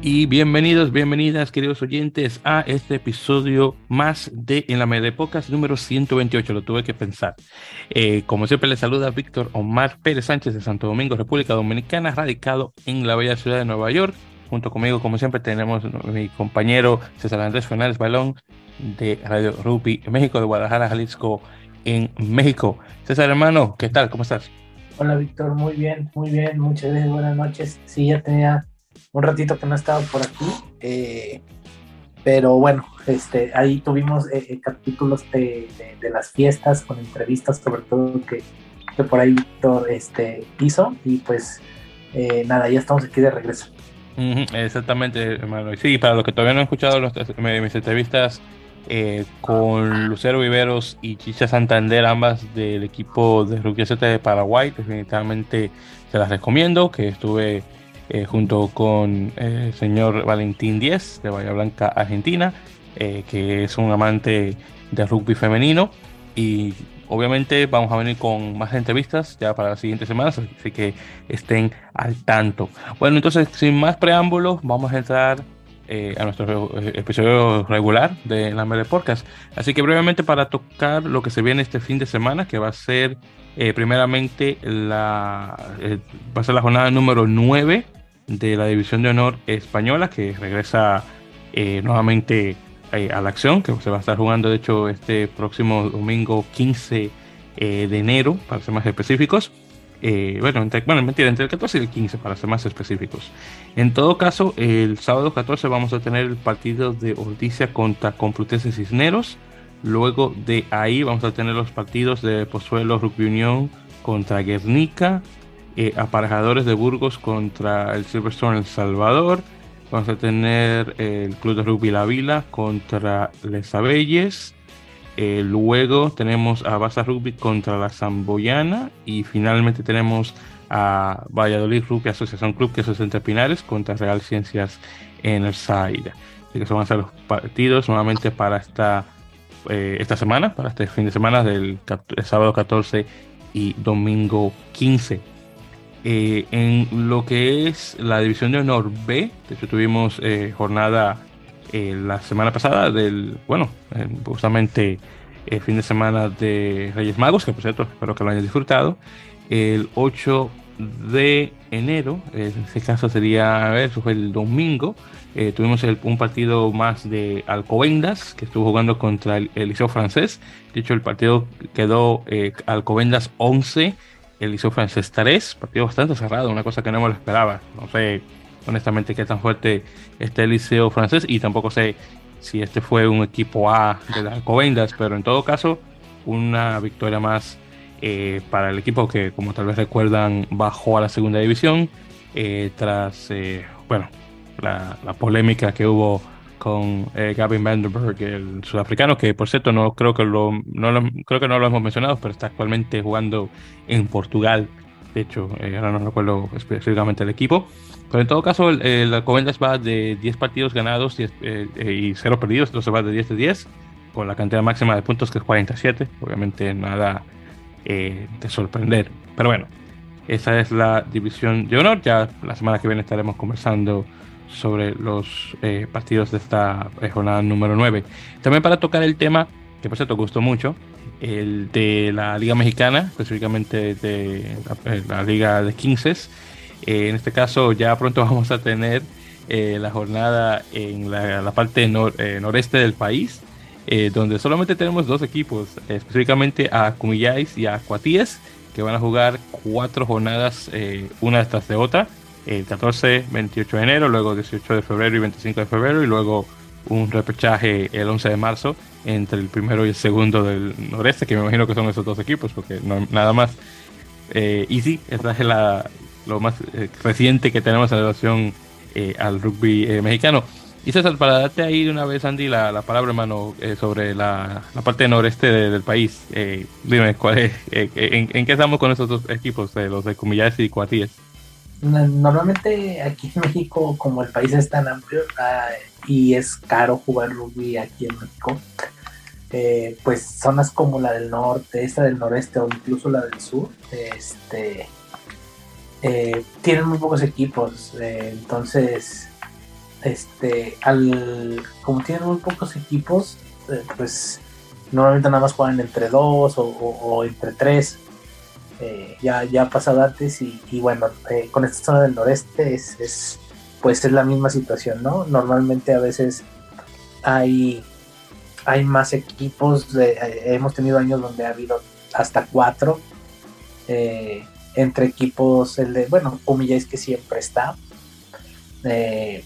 Y bienvenidos, bienvenidas, queridos oyentes, a este episodio más de En la Media Pocas número 128. Lo tuve que pensar. Eh, como siempre, les saluda Víctor Omar Pérez Sánchez de Santo Domingo, República Dominicana, radicado en la bella ciudad de Nueva York. Junto conmigo, como siempre, tenemos mi compañero César Andrés Fernández Balón de Radio Rupi México, de Guadalajara, Jalisco, en México. César, hermano, ¿qué tal? ¿Cómo estás? Hola, Víctor, muy bien, muy bien. Muchas gracias, buenas noches. Sí, ya tenía un ratito que no estaba por aquí. Eh, pero bueno, este, ahí tuvimos eh, eh, capítulos de, las fiestas con entrevistas, sobre todo que, por ahí Víctor este, hizo. Y pues nada, ya estamos aquí de regreso. exactamente, hermano. Sí, para los que todavía no han escuchado los, mis entrevistas con Lucero Viveros y Chicha Santander, ambas del equipo de Rugby de Paraguay, definitivamente se las recomiendo, que estuve eh, junto con el eh, señor Valentín Díez de Bahía Blanca, Argentina, eh, que es un amante de rugby femenino. Y obviamente vamos a venir con más entrevistas ya para las siguientes semanas, así que estén al tanto. Bueno, entonces, sin más preámbulos, vamos a entrar a nuestro episodio regular de la Mele Podcast. Así que brevemente para tocar lo que se viene este fin de semana, que va a ser primeramente la, va a ser la jornada número 9 de la División de Honor Española, que regresa eh, nuevamente eh, a la acción, que se va a estar jugando, de hecho, este próximo domingo 15 eh, de enero, para ser más específicos. Bueno, entre, bueno, mentira, entre el 14 y el 15, para ser más específicos. En todo caso, el sábado 14 vamos a tener el partido de Orticia contra Complutense Cisneros. Luego de ahí vamos a tener los partidos de Pozuelo Rugby Unión contra Guernica, eh, aparejadores de Burgos contra el Silverstone El Salvador. Vamos a tener el Club de Rugby La Vila contra Les Abelles. Eh, luego tenemos a Baza Rugby contra la Zamboyana. Y finalmente tenemos a Valladolid Rugby Asociación Club, que es entre Pinares, contra Real Ciencias en el Zaire. Así que son van a ser los partidos nuevamente para esta, eh, esta semana, para este fin de semana del sábado 14 y domingo 15. Eh, en lo que es la división de honor B, de hecho tuvimos jornada eh, la semana pasada del, bueno, justamente el fin de semana de Reyes Magos, que por cierto espero que lo hayan disfrutado, el 8 de enero, en este caso sería, a ver, eso fue el domingo, tuvimos un partido más de Alcobendas, que estuvo jugando contra el, el Liceo francés, de hecho el partido quedó Alcobendas 11, el hizo Francés 3, partido bastante cerrado, una cosa que no me lo esperaba. No sé honestamente qué tan fuerte está el liceo francés y tampoco sé si este fue un equipo A de las Covendas, pero en todo caso, una victoria más eh, para el equipo que, como tal vez recuerdan, bajó a la segunda división eh, tras, eh, bueno, la, polémica que hubo con eh, Gavin Vandenberg, el sudafricano, que por cierto no creo que lo, no creo que no lo hemos mencionado, pero está actualmente jugando en Portugal. De hecho, ahora no recuerdo específicamente el equipo. Pero en todo caso, el, la Covendas va de 10 partidos ganados eh, y 0 perdidos, entonces va de 10 de 10, con la cantidad máxima de puntos que es 47. Obviamente nada de sorprender. Pero bueno, esa es la división de honor. Ya la semana que viene estaremos conversando sobre los eh, partidos de esta eh, jornada número 9. También para tocar el tema, que por cierto gustó mucho, el de la Liga Mexicana, específicamente de la, eh, Liga de 15. En este caso ya pronto vamos a tener la jornada en la, parte noreste del país, donde solamente tenemos dos equipos, específicamente a Cumillais y a Cuatíes, que van a jugar cuatro jornadas, una detrás de otra el 14, 28 de enero, luego 18 de febrero y 25 de febrero, y luego un repechaje el 11 de marzo entre el primero y el segundo del noreste, que me imagino que son esos dos equipos, porque nada más. Eh, y sí, esta es la, lo más eh, reciente que tenemos en relación eh, al rugby eh, mexicano. Y César, para darte ahí de una vez, Andy, la, la palabra, hermano, sobre la, la, parte noreste del país. dime, ¿cuál es, en, qué estamos con esos dos equipos, los de Cumillas y Cuatíes? normalmente aquí en México, como el país es tan amplio ah, y es caro jugar rugby aquí en México, eh, pues zonas como la del norte, esta del noreste o incluso la del sur, este, eh, tienen muy pocos equipos. Eh, entonces, este, al, como tienen muy pocos equipos, pues normalmente nada más juegan entre dos o, entre tres. ya, ya ha pasado antes y, bueno, con esta zona del noreste es, es, pues es la misma situación, ¿no? Normalmente a veces hay hay más equipos, eh, hemos tenido años donde ha habido hasta cuatro eh, entre equipos, el de, bueno, es que siempre está. Eh,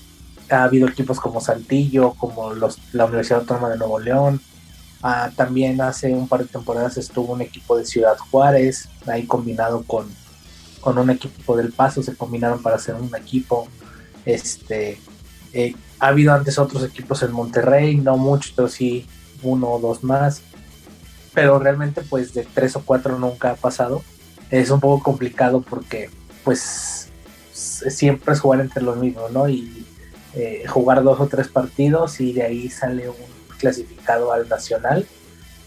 ha habido equipos como Saltillo, como la Universidad Autónoma de Nuevo León. Ah, también hace un par de temporadas estuvo un equipo de Ciudad Juárez, ahí combinado con, con un equipo del Paso, se combinaron para hacer un equipo. Este, ha habido antes otros equipos en Monterrey, no muchos, pero sí uno o dos más. Pero realmente pues de tres o cuatro nunca ha pasado. Es un poco complicado porque pues siempre es jugar entre los mismos, ¿no? Y eh, jugar dos o tres partidos y de ahí sale un clasificado al nacional.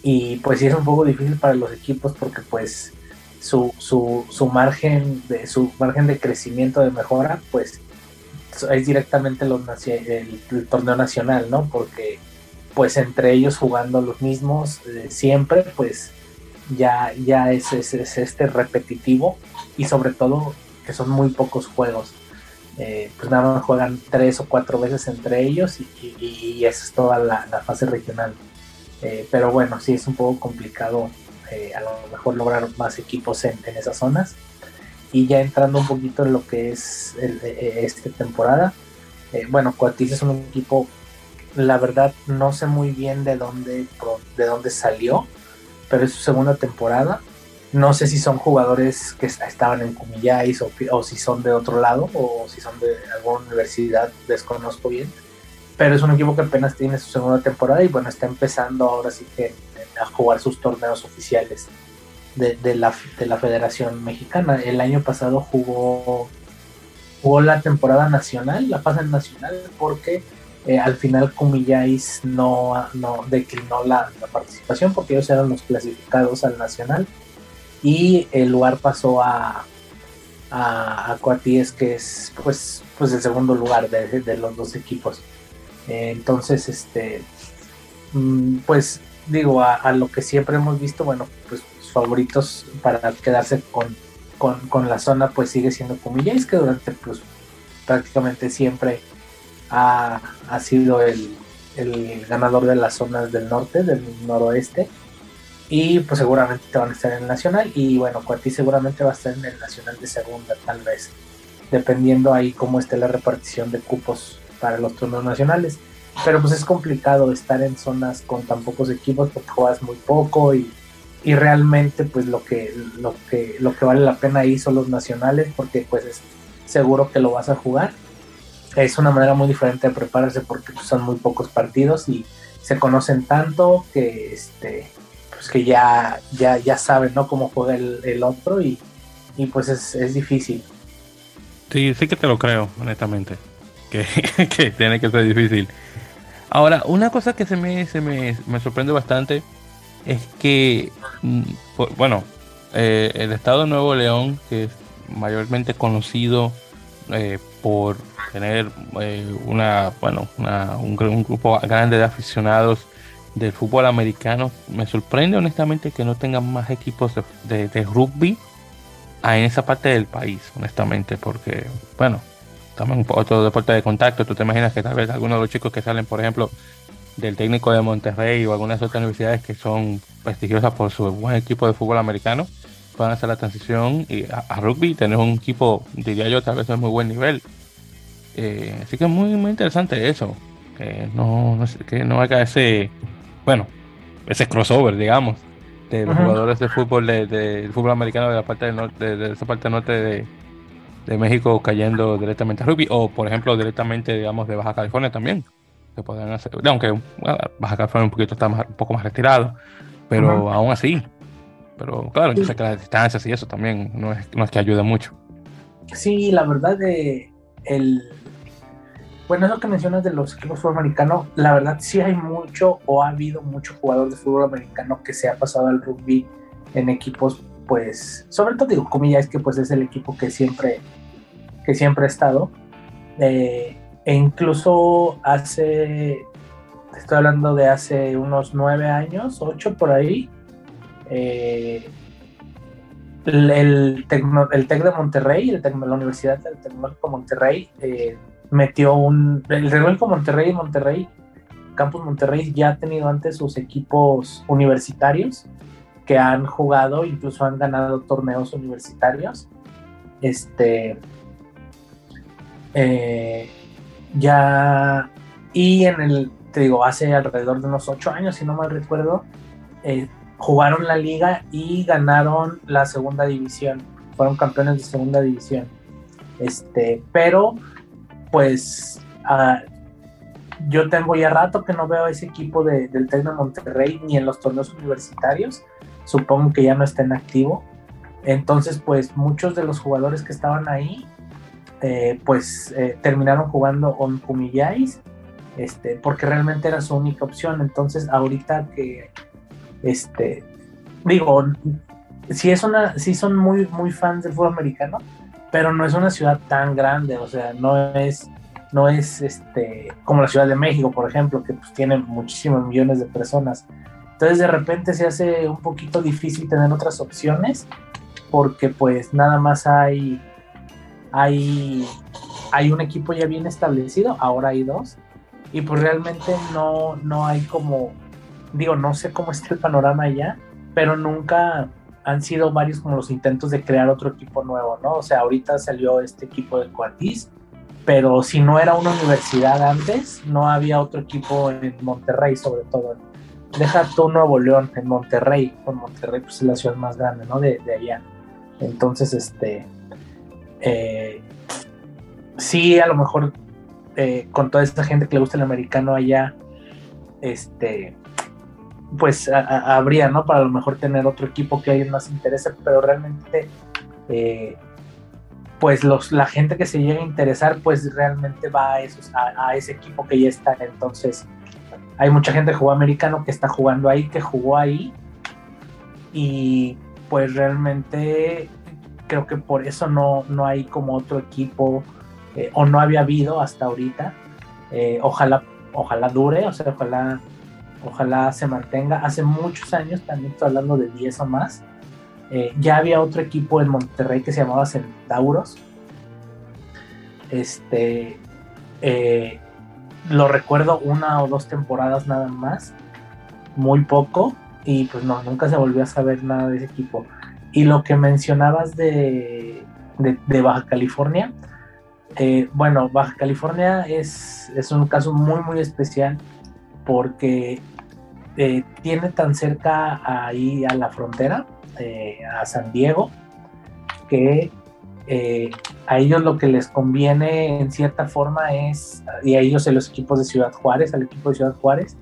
Y pues sí es un poco difícil para los equipos porque pues su, su, su margen de su margen de crecimiento de mejora pues es directamente el, torneo nacional, ¿no? Porque pues entre ellos jugando los mismos eh, siempre, pues ya, ya es, este repetitivo y sobre todo que son muy pocos juegos. Eh, pues nada más juegan tres o cuatro veces entre ellos y, y, eso es toda la, fase regional. Eh, pero bueno, sí es un poco complicado a lo mejor lograr más equipos en, en esas zonas. Y ya entrando un poquito en lo que es el, eh, esta temporada, eh, bueno, Coatis es un equipo, la verdad no sé muy bien de dónde, de dónde salió, pero es su segunda temporada. No sé si son jugadores que estaban en Cumillais o, o si son de otro lado o si son de alguna universidad, desconozco bien. Pero es un equipo que apenas tiene su segunda temporada y bueno, está empezando ahora sí que a jugar sus torneos oficiales de, la, de la Federación Mexicana. El año pasado jugó, jugó la temporada nacional, la fase nacional, porque eh, al final Cumillais no, no declinó la, participación porque ellos eran los clasificados al nacional y el lugar pasó a, a, que es pues, pues el segundo lugar de, de los dos equipos. Eh, entonces, este, mm, pues digo, a, lo que siempre hemos visto, bueno, pues favoritos para quedarse con, con, la zona pues sigue siendo Cumillais que durante pues prácticamente siempre ha, sido el, ganador de las zonas del norte, del noroeste. Y pues seguramente van a estar en el nacional. Y bueno, Cuati seguramente va a estar en el nacional de segunda tal vez. Dependiendo ahí cómo esté la repartición de cupos para los turnos nacionales. Pero pues es complicado estar en zonas con tan pocos equipos porque juegas muy poco y y realmente pues lo que lo que lo que vale la pena ahí son los nacionales porque pues es seguro que lo vas a jugar es una manera muy diferente de prepararse porque pues, son muy pocos partidos y se conocen tanto que este pues que ya ya ya saben no cómo juega el, otro y, y pues es, es, difícil. Sí sí que te lo creo honestamente que, que tiene que ser difícil. Ahora una cosa que se me se me, me sorprende bastante es que, mm, bueno, eh, el estado de Nuevo León, que es mayormente conocido eh, por tener eh, una, bueno, un, grupo grande de aficionados del fútbol americano, me sorprende honestamente que no tengan más equipos de, rugby en esa parte del país, honestamente, porque, bueno, también otro deporte de contacto, tú te imaginas que tal vez algunos de los chicos que salen, por ejemplo, del técnico de Monterrey o algunas otras universidades que son prestigiosas por su buen equipo de fútbol americano puedan hacer la transición y a, rugby tener un equipo diría yo tal vez de muy buen nivel eh, así que es muy muy interesante eso que no, no que no haga ese bueno ese crossover digamos de los jugadores de fútbol de, fútbol americano de la parte del norte de, esa parte norte de, de México cayendo directamente a rugby o por ejemplo directamente digamos de Baja California también que hacer. Aunque Baja California un poquito está más, un poco más retirado, pero aún así. Pero claro, yo sé que las distancias y eso también no es, no es que ayude mucho. Sí, la verdad, de el, bueno, eso que mencionas de los equipos de fútbol americano, la verdad sí hay mucho o ha habido mucho jugador de fútbol americano que se ha pasado al rugby en equipos, pues, sobre todo digo, comillas, que pues es el equipo que siempre, que siempre ha estado. Eh, e incluso hace, estoy hablando de hace unos nueve años, ocho por ahí, eh, el, el, TEC de Monterrey, el la Universidad del Tecnológico Monterrey, eh, metió un. El Tecnológico Monterrey Monterrey, Campus Monterrey, ya ha tenido antes sus equipos universitarios que han jugado, incluso han ganado torneos universitarios. Este. Eh, ya. Y en el. Te digo, hace alrededor de unos ocho años, si no mal recuerdo, eh, jugaron la liga y ganaron la segunda división. Fueron campeones de segunda división. Este, pero pues uh, yo tengo ya rato que no veo a ese equipo de, del Tecno Monterrey ni en los torneos universitarios. Supongo que ya no está en activo. Entonces, pues muchos de los jugadores que estaban ahí, eh, pues eh, terminaron jugando on Kumiyais, este, porque realmente era su única opción. Entonces, ahorita que este, digo, sí es una, sí son muy, muy fans del fútbol americano, pero no es una ciudad tan grande, o sea, no es, no es este, como la Ciudad de México, por ejemplo, que pues tiene muchísimos millones de personas. Entonces de repente se hace un poquito difícil tener otras opciones, porque pues nada más hay, hay, hay un equipo ya bien establecido, ahora hay dos, y pues realmente no, no hay como digo, no sé cómo está el panorama allá, pero nunca han sido varios como los intentos de crear otro equipo nuevo, ¿no? O sea, ahorita salió este equipo de Coatis, pero si no era una universidad antes, no había otro equipo en Monterrey, sobre todo. Deja tú Nuevo León, en Monterrey, con Monterrey pues es la ciudad más grande, ¿no? De, allá. Entonces, este, eh, sí, a lo mejor eh, con toda esta gente que le gusta el americano allá, este, pues habría, ¿no? Para a lo mejor tener otro equipo que a alguien más interese, pero realmente, eh, pues los, la gente que se llega a interesar, pues realmente va a, esos, a, ese equipo que ya está. Entonces, hay mucha gente que jugó americano que está jugando ahí, que jugó ahí, y pues realmente creo que por eso no, no hay como otro equipo, eh, o no había habido hasta ahorita. Eh, ojalá, ojalá dure, o sea, ojalá ojalá se mantenga. Hace muchos años, también estoy hablando de 10 o más, eh, ya había otro equipo en Monterrey que se llamaba Centauros. Este, eh, lo recuerdo una o dos temporadas nada más, muy poco, y pues no, nunca se volvió a saber nada de ese equipo. Y lo que mencionabas de, de, Baja California, eh, bueno, Baja California es, es un caso muy, muy especial porque eh, tiene tan cerca ahí a la frontera, eh, a San Diego, que eh, a ellos lo que les conviene en cierta forma es, y a ellos en los equipos de Ciudad Juárez, al equipo de Ciudad Juárez,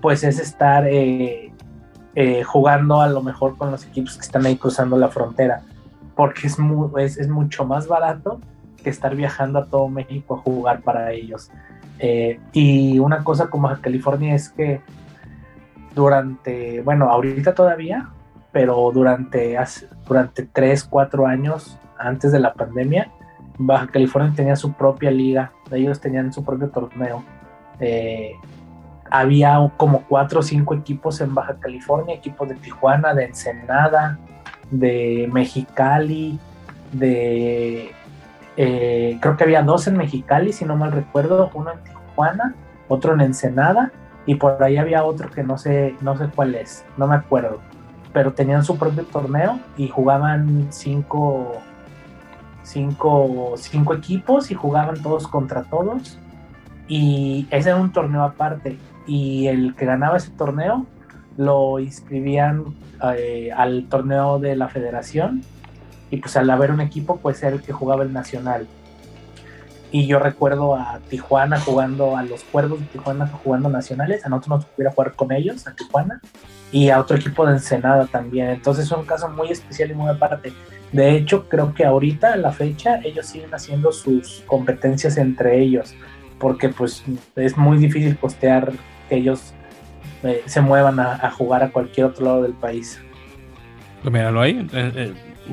pues es estar jugando a lo mejor con los equipos que están ahí cruzando la frontera, porque es, es, es mucho más barato que estar viajando a todo México a jugar para ellos. Y una cosa como California es que durante, bueno, ahorita todavía, pero durante, durante 3, 4 años antes de la pandemia, Baja California tenía su propia liga, ellos tenían su propio torneo. Eh, había como 4 o 5 equipos en Baja California, equipos de Tijuana, de Ensenada, de Mexicali, de... Eh, creo que había dos en Mexicali, si no mal recuerdo, uno en Tijuana, otro en Ensenada y por ahí había otro que no sé, no sé cuál es, no me acuerdo, pero tenían su propio torneo y jugaban cinco, cinco, cinco equipos y jugaban todos contra todos. Y ese era un torneo aparte y el que ganaba ese torneo lo inscribían eh, al torneo de la federación y pues al haber un equipo pues era el que jugaba el nacional y yo recuerdo a Tijuana jugando, a los cuervos de Tijuana jugando nacionales. A nosotros nos pudiera jugar con ellos, a Tijuana. Y a otro equipo de Ensenada también. Entonces es un caso muy especial y muy aparte. De hecho, creo que ahorita, a la fecha, ellos siguen haciendo sus competencias entre ellos. porque pues es muy difícil costear que ellos eh, se muevan a, jugar a cualquier otro lado del país. Pues míralo ahí,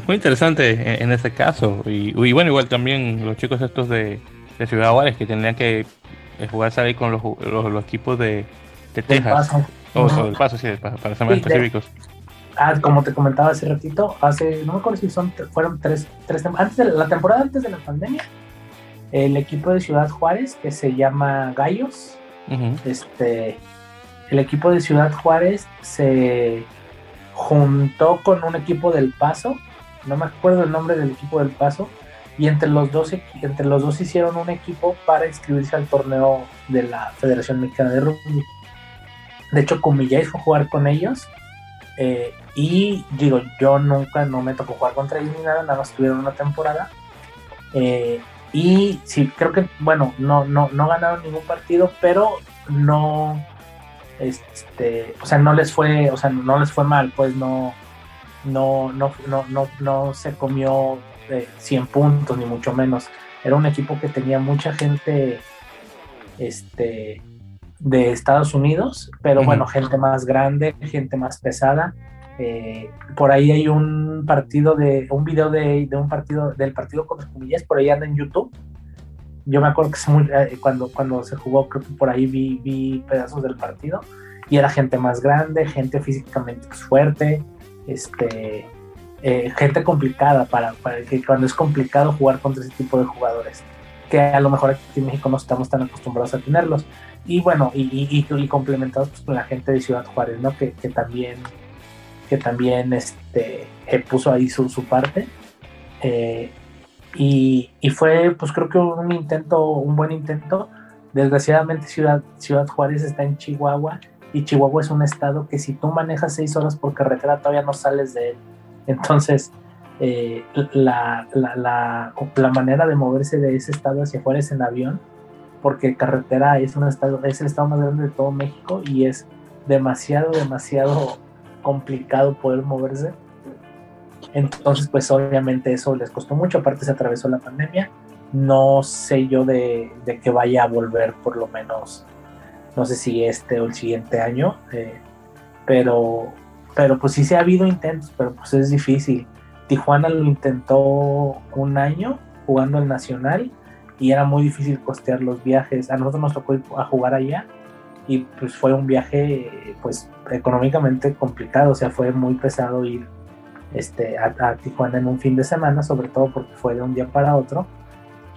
muy interesante en, este caso. Y, bueno, igual también los chicos estos de, Ciudad Juárez que tendrían que jugar ahí con los, los, equipos de, Texas. O, del paso, sí, para, ser más específicos. Ah, como te comentaba hace ratito, hace, no me acuerdo si son, fueron tres, tres antes de la temporada antes de la pandemia, el equipo de Ciudad Juárez, que se llama Gallos, este, el equipo de Ciudad Juárez se juntó con un equipo del Paso, no me acuerdo el nombre del equipo del Paso, y entre los dos, entre los dos hicieron un equipo para inscribirse al torneo de la Federación Mexicana de Rugby. De hecho, Comillais fue jugar con ellos. Eh, y digo, yo nunca, no me tocó jugar contra ellos ni nada, nada más tuvieron una temporada. Eh, y sí, creo que, bueno, no, no, no ganaron ningún partido, pero no, este, o sea, no les fue, o sea, no les fue mal, pues no, no, no, no, no, no se comió 100 puntos, ni mucho menos. Era un equipo que tenía mucha gente, este, de Estados Unidos, pero bueno, gente más grande, gente más pesada. Eh, por ahí hay un partido de, un video de, un partido, del partido contra Comillas, por ahí anda en YouTube. Yo me acuerdo que eh, cuando, cuando se jugó, creo que por ahí vi, vi pedazos del partido y era gente más grande, gente físicamente fuerte, este, eh, gente complicada para, para, que cuando es complicado jugar contra ese tipo de jugadores, que a lo mejor aquí en México no estamos tan acostumbrados a tenerlos. Y bueno, y, y, y complementados pues, con la gente de Ciudad Juárez, ¿no? Que, que también que también este, eh, puso ahí su, su parte. Eh, y, fue, pues creo que un intento, un buen intento. Desgraciadamente Ciudad, Ciudad Juárez está en Chihuahua y Chihuahua es un estado que si tú manejas seis horas por carretera todavía no sales de él. Entonces, eh, la, la, la, la, manera de moverse de ese estado hacia afuera es en avión, porque carretera es, un estado, es el estado más grande de todo México y es demasiado, demasiado complicado poder moverse. Entonces, pues obviamente eso les costó mucho, aparte se atravesó la pandemia. No sé yo de, que vaya a volver por lo menos, no sé si este o el siguiente año, eh, pero, pero pues sí se ha habido intentos, pero pues es difícil. Tijuana lo intentó un año jugando el Nacional y era muy difícil costear los viajes. A nosotros nos tocó ir a jugar allá y pues fue un viaje pues económicamente complicado, o sea, fue muy pesado ir este, a, Tijuana en un fin de semana, sobre todo porque fue de un día para otro,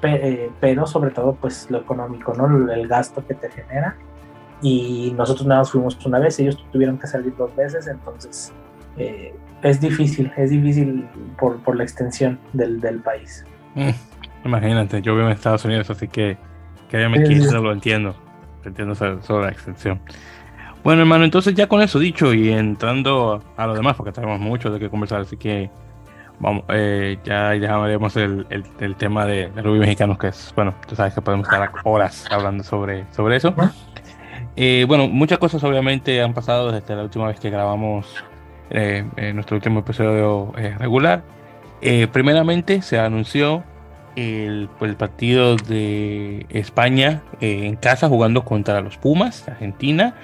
eh, pero sobre todo pues lo económico, ¿no? El gasto que te genera. Y nosotros nada más fuimos una vez, ellos tuvieron que salir dos veces, entonces eh, es difícil, es difícil por, por la extensión del, del país. Mm, imagínate, yo vivo en Estados Unidos, así que que me sí, lo entiendo entiendo sobre la extensión. Bueno, hermano, entonces ya con eso dicho y entrando a lo demás, porque tenemos mucho de qué conversar, así que vamos, eh, ya dejaremos el, el, tema de, de rugby mexicanos, que es, bueno, tú sabes que podemos estar horas hablando sobre, sobre eso. Eh, bueno, muchas cosas obviamente han pasado desde la última vez que grabamos eh, nuestro último episodio eh, regular. primeramente se anunció el, pues, partido de España eh, en casa jugando contra los Pumas, Argentina.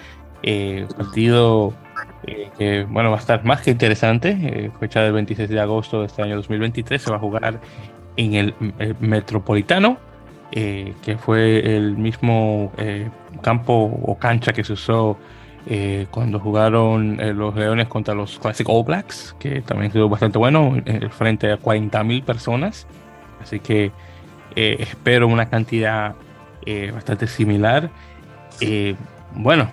Eh, partido eh, que bueno, va a estar más que interesante. fecha del 26 de agosto de este año 2023. Se va a jugar en el, Metropolitano, que fue el mismo campo o cancha que se usó cuando jugaron los Leones contra los Classic All Blacks, que también quedó bastante bueno, frente a 40.000 personas. Así que eh, espero una cantidad eh, bastante similar. Eh, bueno,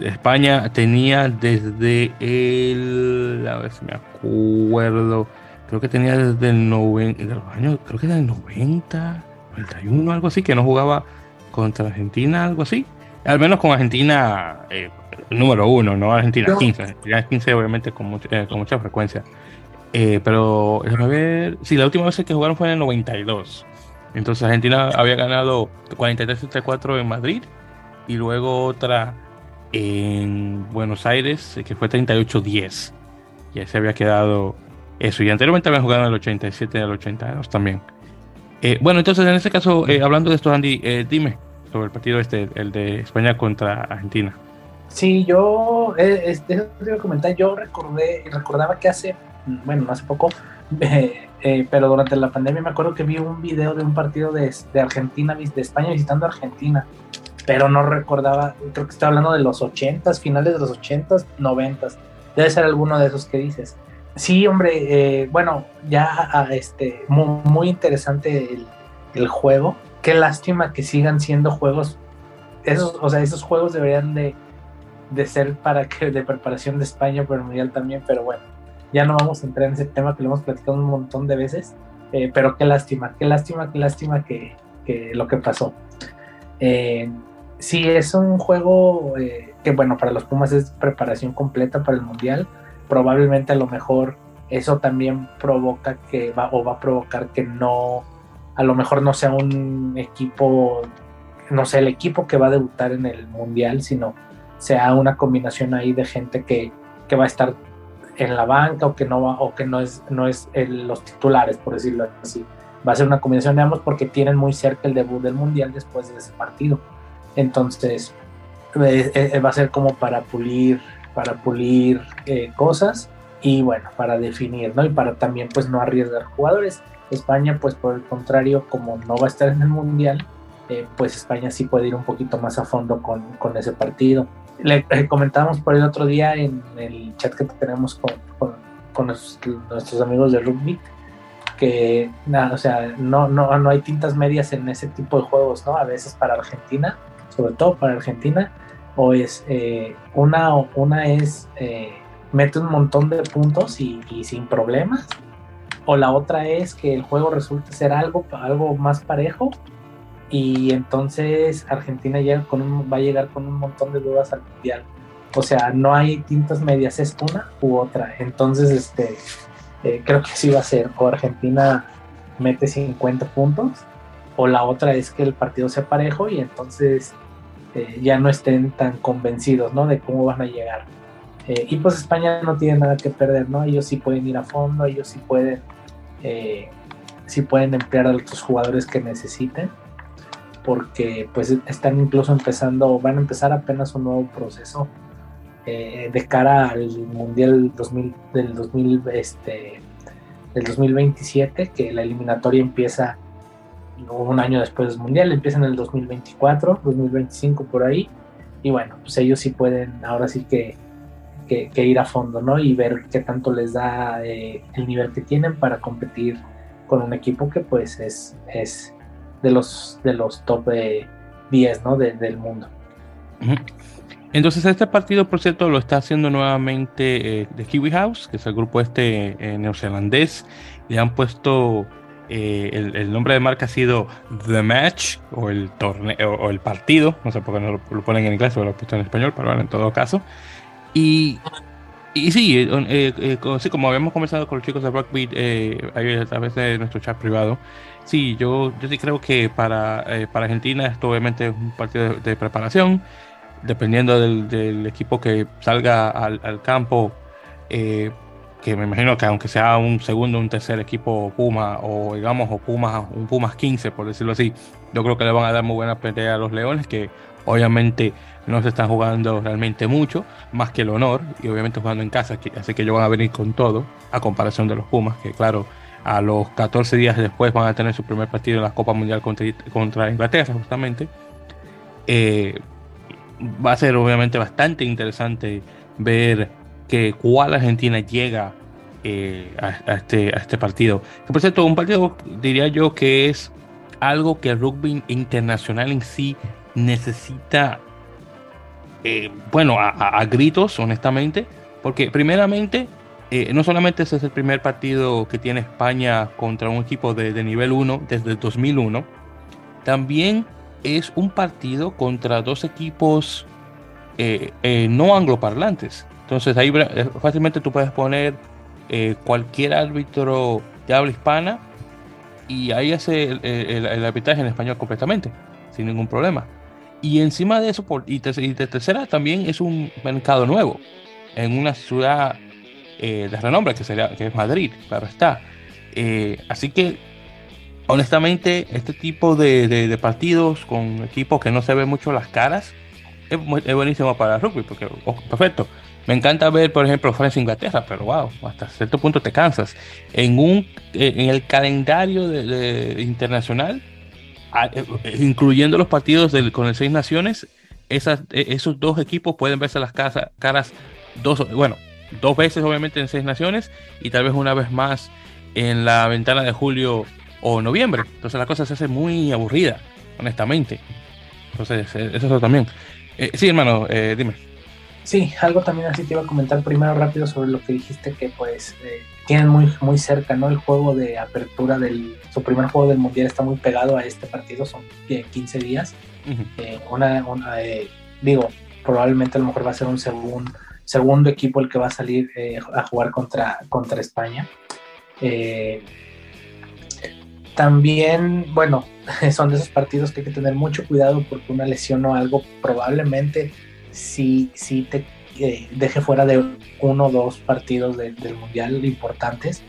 España tenía desde el, a ver si me acuerdo, creo que tenía desde el 90, de los años, creo que era el 90, 91, algo así, que no jugaba contra Argentina, algo así. Al menos con Argentina número uno, no Argentina 15. Argentina 15 obviamente con, con mucha frecuencia. Eh, pero déjame ver. Sí, la última vez que jugaron fue en el 92. Entonces Argentina había ganado 43-34 en Madrid y luego otra en Buenos Aires que fue 38-10. Y se había quedado eso. Y anteriormente habían jugado en el 87 y el 82 también. Eh, bueno, entonces en este caso, eh, hablando de esto, Andy, dime, sobre el partido este, el de España contra Argentina. Sí, yo, eh, este, te comentar, yo recordé, recordaba que hace, bueno, no hace poco, eh, eh, pero durante la pandemia me acuerdo que vi un video de un partido de, de Argentina, de España visitando Argentina, pero no recordaba, creo que estaba hablando de los 80 finales de los 80s, 90 Debe ser alguno de esos que dices. Sí, hombre, eh, bueno, ya este, muy, interesante el, juego. Qué lástima que sigan siendo juegos. Esos, o sea, esos juegos deberían de, ser para que de preparación de España para el Mundial también, pero bueno, ya no vamos a entrar en ese tema que lo hemos platicado un montón de veces. Eh, pero qué lástima, qué lástima, qué lástima que, lo que pasó. Eh, sí, es un juego que, bueno, para los Pumas es preparación completa para el Mundial probablemente a lo mejor eso también provoca que va o va a provocar que no, a lo mejor no sea un equipo, no sé, el equipo que va a debutar en el mundial, sino sea una combinación ahí de gente que, que va a estar en la banca o que no va, o que no es, no es los titulares, por decirlo así. Va a ser una combinación de ambos porque tienen muy cerca el debut del mundial después de ese partido. Entonces, eh, eh, va a ser como para pulir para pulir eh, cosas y bueno, para definir, ¿no? Y para también pues no arriesgar jugadores. España pues por el contrario, como no va a estar en el Mundial, eh, pues España sí puede ir un poquito más a fondo con, con ese partido. Le, comentábamos por el otro día en el chat que tenemos con, con, nuestros, amigos de rugby, que nada, o sea, no, no, no hay tintas medias en ese tipo de juegos, ¿no? A veces para Argentina, sobre todo para Argentina, o es eh, una, una es eh, mete un montón de puntos y, sin problemas, o la otra es que el juego resulte ser algo, algo más parejo y entonces Argentina llega va a llegar con un montón de dudas al mundial. O sea, no hay tintas medias, es una u otra. Entonces, este, eh, creo que sí va a ser. O Argentina mete 50 puntos, o la otra es que el partido sea parejo y entonces eh, ya no estén tan convencidos, ¿no? De cómo van a llegar. Eh, y pues España no tiene nada que perder, ¿no? Ellos sí pueden ir a fondo, ellos sí pueden, eh, sí pueden emplear a los jugadores que necesiten, porque pues están incluso empezando, van a empezar apenas un nuevo proceso de cara al Mundial 2000, del, 2000, este, del 2027, que la eliminatoria empieza un año después del Mundial, empieza en el 2024, 2025 por ahí, y bueno, pues ellos sí pueden ahora sí que, que, ir a fondo, ¿no? Y ver qué tanto les da eh, el nivel que tienen para competir con un equipo que pues es, es de los de los top 10, ¿no? del mundo. Entonces este partido, por cierto, lo está haciendo nuevamente eh, de Kiwi House, que es el grupo este eh, neozelandés. Le han puesto eh, el, nombre de marca ha sido The Match o el torneo o el partido, no sé por qué no lo, ponen en inglés o lo he puesto en español, pero bueno, en todo caso. Y, y sí, eh, eh, como habíamos conversado con los chicos de Rockbeat a través de nuestro chat privado, sí, yo, yo sí creo que para, para Argentina esto obviamente es un partido de, preparación, dependiendo del, equipo que salga al, al campo que me imagino que aunque sea un segundo, un tercer equipo Puma o digamos o Pumas, un Pumas 15 por decirlo así, yo creo que le van a dar muy buena pelea a los Leones que obviamente no se están jugando realmente mucho, más que el honor y obviamente jugando en casa, así que ellos van a venir con todo a comparación de los Pumas, que claro, a los 14 días después van a tener su primer partido en la Copa Mundial contra, Inglaterra justamente. Eh, va a ser obviamente bastante interesante ver que cuál Argentina llega eh, a, este, a este partido. por cierto, un partido diría yo que es algo que el rugby internacional en sí necesita, eh, bueno, a, gritos, honestamente, porque primeramente, eh, no solamente ese es el primer partido que tiene España contra un equipo de, de nivel 1 desde el 2001, también es un partido contra dos equipos no angloparlantes. Entonces ahí eh, fácilmente tú puedes poner eh, cualquier árbitro de habla hispana y ahí hace el, arbitraje en español completamente, sin ningún problema. Y encima de eso, por, y, de tercera, también es un mercado nuevo, en una ciudad eh, de renombre que, sería, que es Madrid, claro está. así que honestamente, este tipo de, partidos con equipos que no se ven mucho las caras es, buenísimo para rugby, porque, oh, perfecto. Me encanta ver, por ejemplo, Francia-Inglaterra, pero wow, hasta cierto punto te cansas. En, un, en el calendario internacional, eh, incluyendo los partidos con el Seis Naciones, e, esos dos equipos pueden verse las caras dos, bueno, dos veces obviamente en Seis Naciones y tal vez una vez más en la ventana de julio o noviembre. Entonces la cosa se hace muy aburrida, honestamente. Entonces, eh, eso también. Eh, sí, hermano, eh, dime. Sí, algo también así te iba a comentar primero rápido sobre lo que dijiste que pues tienen muy, muy cerca, ¿no? El juego de apertura del, su primer juego del mundial está muy pegado a este partido, son 15 días. una, digo, probablemente a lo mejor va a ser un segundo, segundo equipo el que va a salir a jugar contra, contra España. Eh, también, bueno, son de esos partidos que hay que tener mucho cuidado porque una lesión o algo probablemente sí, sí te eh, deje fuera de uno o dos partidos del Mundial importantes.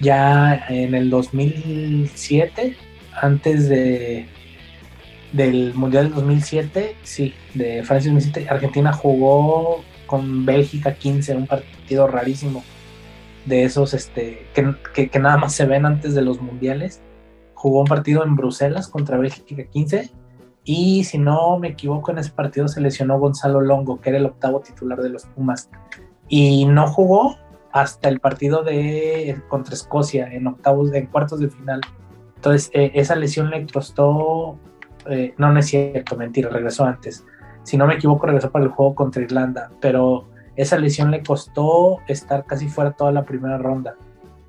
Ya en el 2007, antes de del Mundial del 2007, sí, de Francia 2007, Argentina jugó con Bélgica 15, un partido rarísimo de esos este, que, que nada más se ven antes de los mundiales jugó un partido en Bruselas contra Bélgica 15 y si no me equivoco en ese partido se lesionó Gonzalo Longo, que era el octavo titular de los Pumas y no jugó hasta el partido de contra Escocia en octavos, en cuartos de final. Entonces eh, esa lesión le costó, eh, no, no es cierto, mentira, regresó antes. Si no me equivoco regresó para el juego contra Irlanda, pero esa lesión le costó estar casi fuera toda la primera ronda.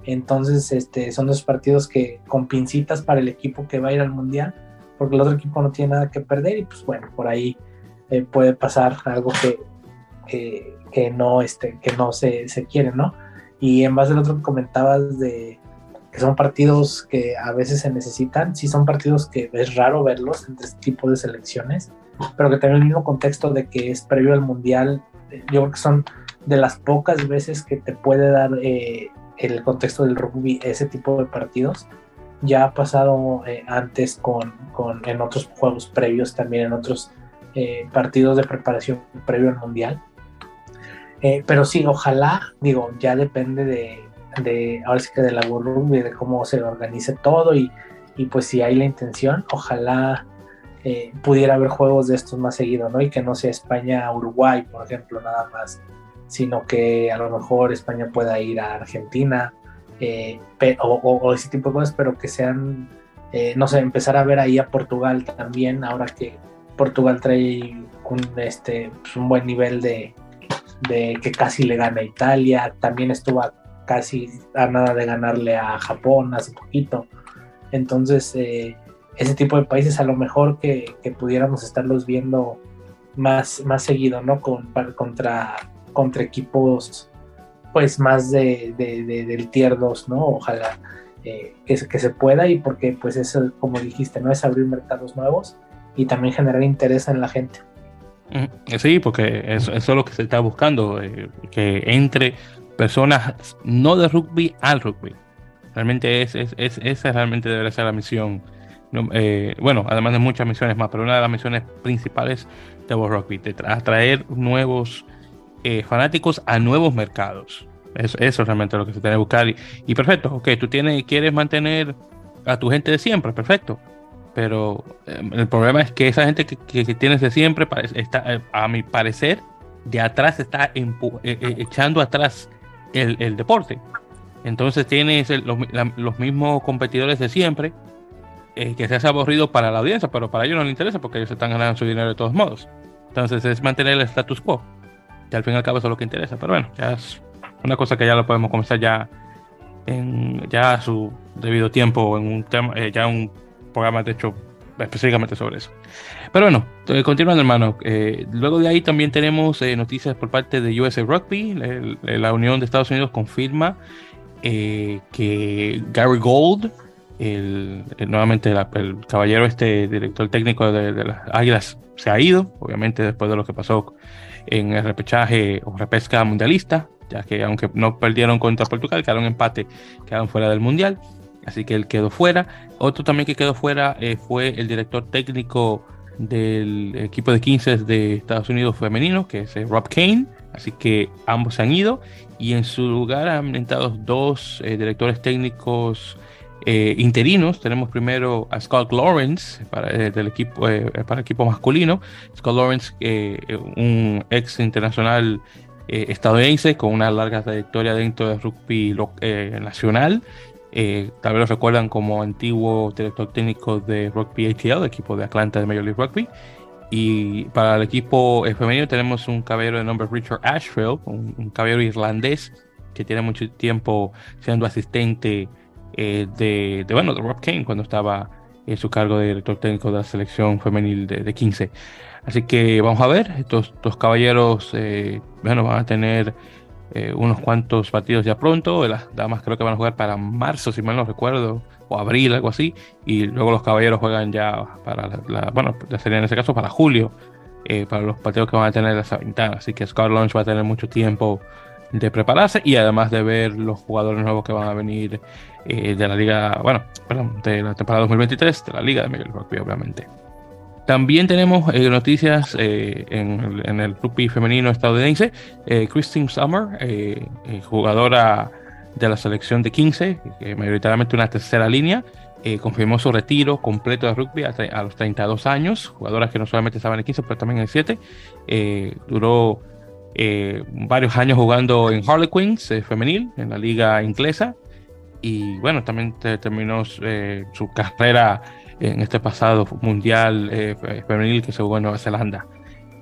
Entonces, este, son dos partidos que con pincitas para el equipo que va a ir al mundial, porque el otro equipo no tiene nada que perder y pues bueno, por ahí eh, puede pasar algo que, que, no, este, que no se, se, quiere, ¿no? Y en base al otro que comentabas de que son partidos que a veces se necesitan, sí son partidos que es raro verlos entre este tipo de selecciones, pero que también el mismo contexto de que es previo al mundial, yo creo que son de las pocas veces que te puede dar eh, el contexto del rugby ese tipo de partidos. Ya ha pasado eh, antes con, con, en otros juegos previos, también en otros eh, partidos de preparación previo al Mundial. Eh, pero sí, ojalá, digo, ya depende de, de ahora sí que de la rugby, de cómo se organice todo y, y pues si hay la intención, ojalá pudiera haber juegos de estos más seguido, ¿no? Y que no sea España-Uruguay, por ejemplo, nada más sino que a lo mejor España pueda ir a Argentina eh, o, ese tipo de cosas, pero que sean, eh, no sé, empezar a ver ahí a Portugal también, ahora que Portugal trae un, este, pues, un buen nivel de, que casi le gana a Italia, también estuvo casi a nada de ganarle a Japón hace poquito. Entonces, eh, ese tipo de países a lo mejor que, pudiéramos estarlos viendo más, más seguido, ¿no? Con, contra contra equipos pues más de, del tier 2, ¿no? Ojalá eh, que, se pueda y porque pues eso, como dijiste, ¿no? Es abrir mercados nuevos y también generar interés en la gente. Sí, porque eso, es lo que se está buscando, eh, que entre personas no de rugby al rugby. Realmente es, es, esa realmente debe ser la misión. Eh, bueno, además de muchas misiones más, pero una de las misiones principales de World Rugby, de atraer nuevos eh, fanáticos a nuevos mercados. Eso, es realmente lo que se tiene que buscar. Y, perfecto, ok, tú tienes, quieres mantener a tu gente de siempre, perfecto. Pero em, el problema es que esa gente que, tienes de siempre, está, eh, a mi parecer, de atrás está eh, echando atrás el, deporte. Entonces tienes los, mismos competidores de siempre, que se hace aburrido para la audiencia, pero para ellos no les interesa porque ellos están ganando su dinero de todos modos. Entonces es mantener el status quo que al fin y al cabo eso es lo que interesa. Pero bueno, ya es una cosa que ya lo podemos comenzar ya en ya a su debido tiempo, en un tema, eh, ya un programa de hecho específicamente sobre eso. Pero bueno, eh, continuando hermano, eh, luego de ahí también tenemos noticias por parte de USA Rugby, la Unión de Estados Unidos confirma que Gary Gold, el, nuevamente el, caballero este director técnico de, de las Águilas, se ha ido, obviamente después de lo que pasó en el repechaje o repesca mundialista, ya que aunque no perdieron contra Portugal, quedaron empate, quedaron fuera del mundial. así que él quedó fuera. Otro también que quedó fuera fue el director técnico del equipo de 15 de Estados Unidos femenino, que es Rob Kane, así que ambos se han ido y en su lugar han entrado dos directores técnicos eh, interinos. Tenemos primero a Scott Lawrence para, eh, del equipo, eh, para el equipo masculino. Scott Lawrence, un ex internacional estadounidense con una larga trayectoria dentro del rugby nacional. tal vez lo recuerdan como antiguo director técnico de Rugby ATL, equipo de Atlanta de Major League Rugby. Y para el equipo femenino tenemos un caballero de nombre Richard Ashfield, un, un caballero irlandés que tiene mucho tiempo siendo asistente eh, de, bueno, de Rob Kane cuando estaba en su cargo de director técnico de la selección femenil de, 15. Así que vamos a ver, estos, dos caballeros eh, bueno, van a tener eh, unos cuantos partidos ya pronto. Las damas creo que van a jugar para marzo, si mal no recuerdo, o abril, algo así. Y luego los caballeros juegan ya para la, bueno, sería en ese caso para julio, para los partidos que van a tener esa ventana. Así que Scott va a tener mucho tiempo de prepararse y además de ver los jugadores nuevos que van a venir eh, de la liga, bueno, perdón, de la temporada 2023, de la liga de Major Rugby, obviamente. También tenemos eh, noticias eh, en, el rugby femenino estadounidense. Christine Summer, jugadora de la selección de 15, mayoritariamente una tercera línea, confirmó su retiro completo de rugby a, a, los 32 años. Jugadora que no solamente estaba en el 15, pero también en el 7. duró varios años jugando en Harlequins femenil, en la liga inglesa y bueno, también terminó eh, su carrera en este pasado mundial eh, femenil que se jugó en Nueva Zelanda.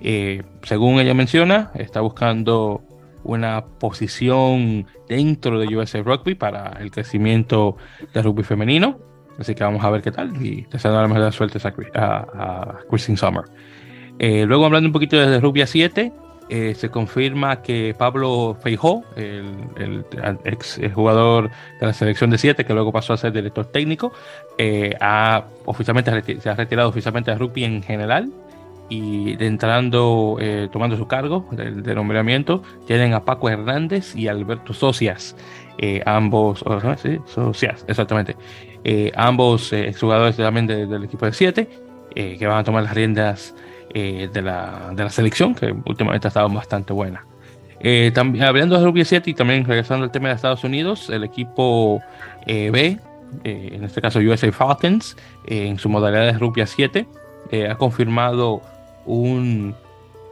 Eh, según ella menciona, está buscando una posición dentro de USA Rugby para el crecimiento del rugby femenino. Así que vamos a ver qué tal y deseando la mejor suerte a, a, Christine Summer. luego hablando un poquito desde Rugby a 7, eh, se confirma que Pablo Feijó, el, ex jugador de la selección de 7, que luego pasó a ser director técnico, eh, ha, oficialmente se ha retirado oficialmente de rugby en general y entrando, eh, tomando su cargo de, nombramiento, tienen a Paco Hernández y Alberto Socias, ambos, oh, exactamente, ambos jugadores también del equipo de 7, que van a tomar las riendas eh, de, la, de, la, selección, que últimamente ha estado bastante buena. Eh, también, hablando de Rugby 7 y también regresando al tema de Estados Unidos, el equipo eh, B, en este caso USA Falcons, en su modalidad de Rugby 7, ha confirmado un,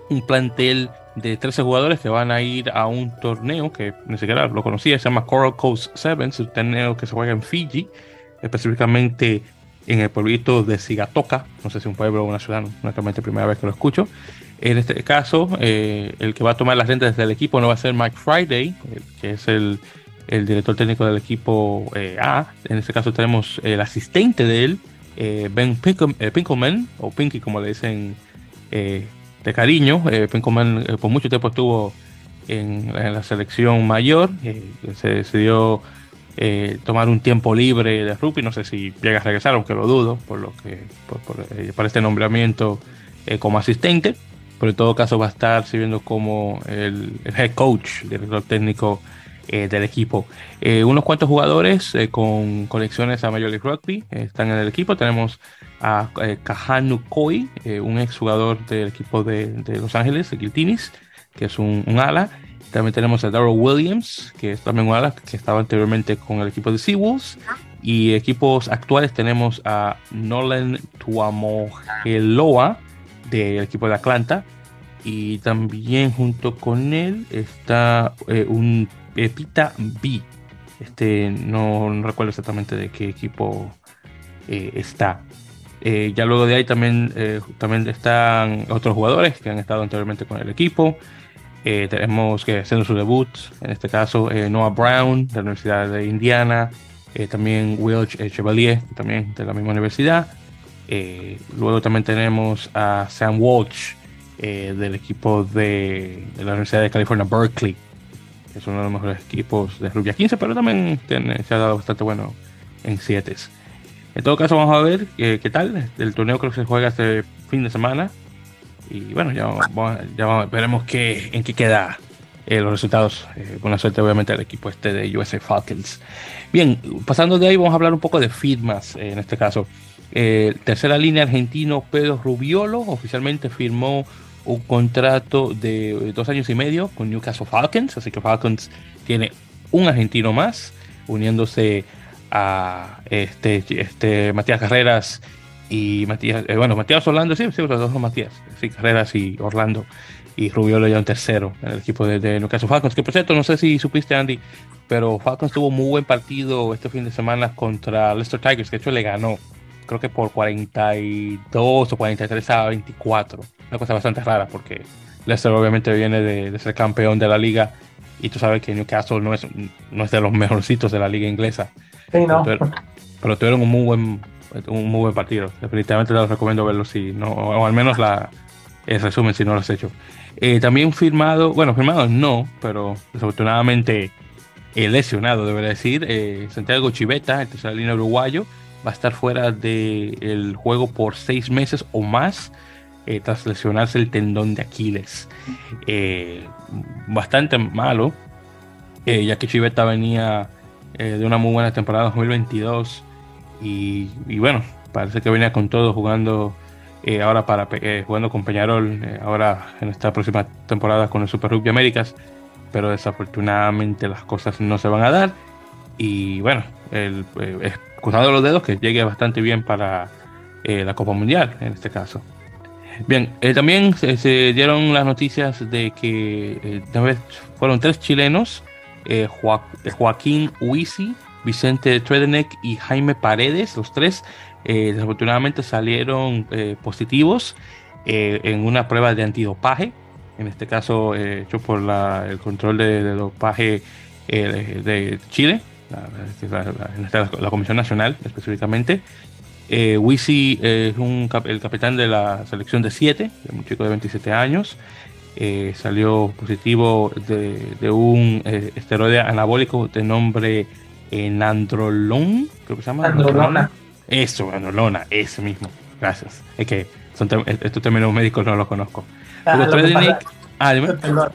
un plantel de 13 jugadores que van a ir a un torneo que ni siquiera lo conocía, se llama Coral Coast Sevens, un torneo que se juega en Fiji, específicamente en el pueblito de Sigatoka, no sé si un pueblo o una ciudad, honestamente primera vez que lo escucho. En este caso, eh, el que va a tomar las rentas del equipo no va a ser Mike Friday, que es el, el, director técnico del equipo eh, A. En este caso tenemos el asistente de él, eh, Ben Pinkelman, o Pinky como le dicen de cariño. Pinkelman por mucho tiempo estuvo en, en la selección mayor, se decidió eh, tomar un tiempo libre de rugby. No sé si llega a regresar, aunque lo dudo, por lo que por, eh, este nombramiento eh, como asistente. Pero en todo caso va a estar sirviendo como el, head coach, director técnico del equipo. unos cuantos jugadores con conexiones a Major League Rugby están en el equipo. Tenemos a Kahanu Koi, un exjugador del equipo de, Los Ángeles, de Guiltinis, que es un ala. También tenemos a Darrell Williams, que es también una que estaba anteriormente con el equipo de Seawolves. Y equipos actuales tenemos a Nolan Tuamogeloa del equipo de Atlanta. Y también junto con él está eh, un Pepita B. Este, no, recuerdo exactamente de qué equipo eh, está. Eh, ya luego de ahí también, también están otros jugadores que han estado anteriormente con el equipo. Eh, tenemos que haciendo su debut, en este caso eh, Noah Brown de la Universidad de Indiana, eh, también Will Chevalier, también de la misma universidad. luego también tenemos a Sam Walsh del equipo de, la Universidad de California, Berkeley, que es uno de los mejores equipos de Rubia 15, pero también se ha dado bastante bueno en 7. En todo caso, vamos a ver qué tal. El torneo creo que se juega este fin de semana y bueno, ya, ya veremos qué, en qué queda eh, los resultados. Eh, buena suerte, obviamente, al equipo este de USA Falcons. Bien, pasando de ahí, vamos a hablar un poco de firmas en este caso. tercera línea argentino Pedro Rubiolo oficialmente firmó un contrato de dos años y medio con Newcastle Falcons, así que Falcons tiene un argentino más, uniéndose a este, este Matías Carreras y Matías, eh, bueno, Matías Orlando, sí, sí, los dos son Matías, sí, Carreras y Orlando, y Rubio ya un tercero en el equipo de, de Newcastle Falcons, que por cierto, no sé si supiste, Andy, pero Falcons tuvo muy buen partido este fin de semana contra Leicester Tigers, que de hecho le ganó, creo que por 42 o 43 a 24, una cosa bastante rara, porque Leicester obviamente viene de, ser campeón de la liga, y tú sabes que Newcastle no es, no es de los mejorcitos de la liga inglesa. Sí, no. Pero, tuvieron un muy buen un muy buen partido. Definitivamente les recomiendo verlo si no, o al menos la, el resumen si no lo has hecho. Eh, también firmado, bueno, firmado no, pero desafortunadamente eh, lesionado, debería decir. Eh, Santiago Chiveta, el tercer línea uruguayo, va a estar fuera del juego por seis meses o más tras lesionarse el tendón de Aquiles. bastante malo, ya que Chiveta venía de una muy buena temporada 2022 y, bueno, parece que venía con todo jugando eh, ahora para eh, jugando con Peñarol eh, ahora en esta próxima temporada con el Super Rugby Américas, pero desafortunadamente las cosas no se van a dar y bueno, el, cruzando los dedos que llegue bastante bien para la Copa Mundial en este caso. Bien, también se, dieron las noticias de que fueron tres chilenos, Joaquín Huisi, Vicente Tredenek y Jaime Paredes, los tres, eh, desafortunadamente salieron eh, positivos eh, en una prueba de antidopaje, en este caso hecho por el control de, dopaje de, Chile, la, la, Comisión Nacional específicamente. Wisi es un, el capitán de la selección de 7, un chico de 27 años. salió positivo de un esteroide anabólico de nombre en Androlón, creo que se llama. Androlona. Eso, Androlona, ese mismo. Gracias. Es que son estos términos médicos no los conozco. Ah, ah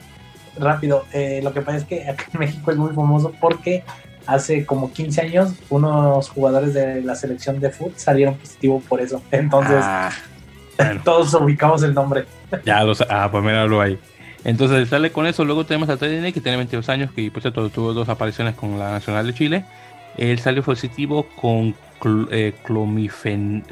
rápido, eh, lo que pasa es que acá en México es muy famoso porque hace como 15 años unos jugadores de la selección de fútbol salieron positivos por eso. Entonces, ah, todos ubicamos el nombre. Ya los, ah, pues míralo ahí. Entonces sale con eso. Luego tenemos a TDN que tiene 22 años, que por cierto tuvo dos apariciones con la Nacional de Chile. Él salió positivo con eh, clomifena,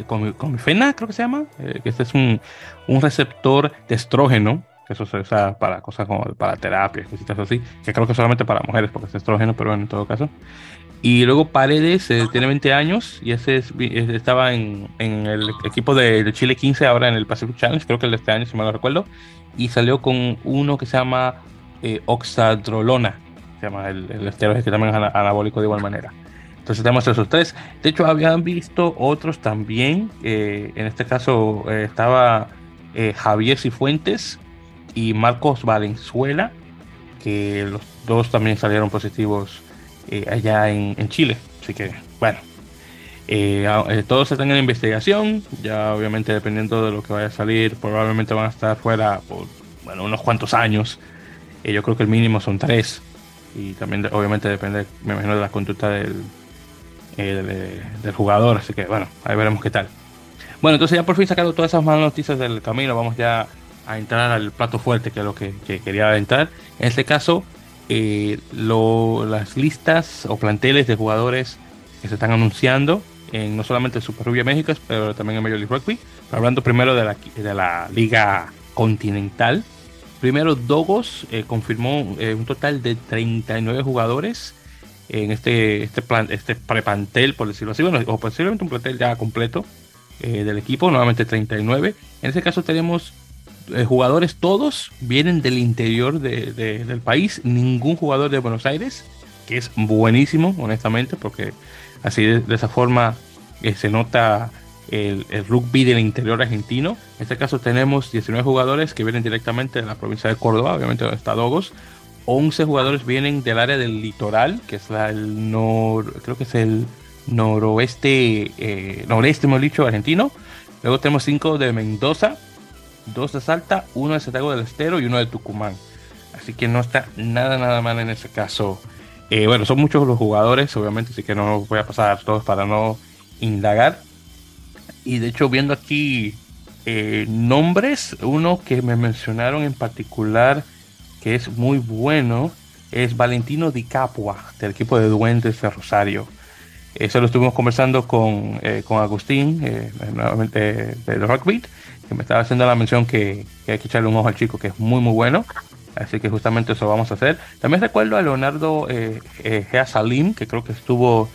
creo que se llama. Eh, que este es un, un, receptor de estrógeno. Que eso se usa para cosas como para terapias, cositas así. Que creo que solamente para mujeres, porque es estrógeno, pero bueno, en todo caso. Y luego Paredes eh, tiene 20 años y ese estaba en, en, el equipo de, Chile 15, ahora en el Pacific Challenge, creo que el de este año, si mal no recuerdo y salió con uno que se llama eh, oxadrolona, se llama el, el esteroide que también es anabólico de igual manera. Entonces tenemos esos tres. De hecho, habían visto otros también. Eh, en este caso estaba Javier Cifuentes y Marcos Valenzuela, que los dos también salieron positivos allá en, en Chile. Así que, bueno, eh, ah, eh, todos están en investigación, ya obviamente dependiendo de lo que vaya a salir, probablemente van a estar fuera por bueno, unos cuantos años. Eh, yo creo que el mínimo son tres. Y también obviamente depende, me imagino, de la conducta del, del, jugador. Así que bueno, ahí veremos qué tal. Bueno, entonces ya por fin sacado todas esas malas noticias del camino, vamos ya a entrar al plato fuerte, que es lo que, quería entrar. En este caso, las listas o planteles de jugadores que se están anunciando en no solamente el Super Rugby México, pero también en Major League Rugby. Hablando primero de la, de la Liga Continental. Primero, Dogos eh, confirmó eh, un total de 39 jugadores en este, este, plan, este prepantel, por decirlo así, bueno, o posiblemente un plantel ya completo eh, del equipo, nuevamente 39. En este caso tenemos jugadores, todos vienen del interior del país, ningún jugador de Buenos Aires, que es buenísimo, honestamente, porque Así de, esa forma eh, se nota el, rugby del interior argentino. En este caso tenemos 19 jugadores que vienen directamente de la provincia de Córdoba, obviamente donde está Dogos. 11 jugadores vienen del área del litoral, que es el nor, creo que es el noroeste, eh, noreste, hemos dicho, argentino. Luego tenemos 5 de Mendoza, 2 de Salta, 1 de Santiago del Estero y 1 de Tucumán. Así que no está nada, nada mal en ese caso. Eh, bueno, son muchos los jugadores, obviamente, así que no voy a pasar todos para no indagar. Y de hecho, viendo aquí eh, nombres, uno que me mencionaron en particular que es muy bueno es Valentino Di Capua, del equipo de Duendes de Rosario. Eso lo estuvimos conversando con, eh, con Agustín, nuevamente de Rockbeat, que me estaba haciendo la mención que, hay que echarle un ojo al chico, que es muy, muy bueno. Así que justamente eso vamos a hacer. También recuerdo a Leonardo eh, eh Salim, que creo que estuvo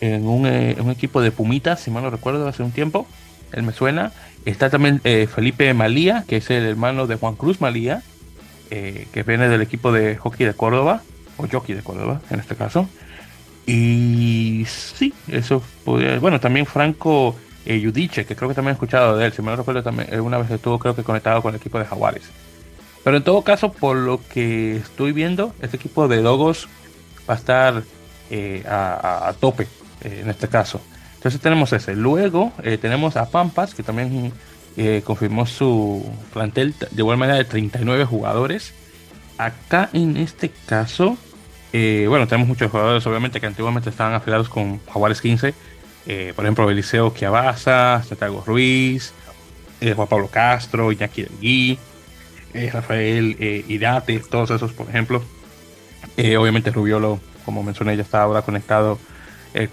en un, eh, un, equipo de Pumitas, si mal no recuerdo, hace un tiempo. Él me suena. Está también eh, Felipe Malía, que es el hermano de Juan Cruz Malía, que viene del equipo de hockey de Córdoba, o jockey de Córdoba en este caso. Y sí, eso podría. Bueno, también Franco Yudiche, que creo que también he escuchado de él, si mal no recuerdo, también una vez estuvo, creo que conectado con el equipo de Jaguares. Pero en todo caso, por lo que estoy viendo, este equipo de Dogos va a estar eh, a, tope eh, en este caso. Entonces tenemos ese. Luego eh, tenemos a Pampas, que también confirmó su plantel de igual manera de 39 jugadores. Acá en este caso, bueno, tenemos muchos jugadores obviamente que antiguamente estaban afiliados con Jaguares 15. Por ejemplo, Eliseo Quiabaza, Santiago Ruiz, Juan Pablo Castro, Iñaki Delgui. Eh, Rafael eh, Irate, todos esos, por ejemplo. Eh, obviamente Rubiolo, como mencioné, ya está ahora conectado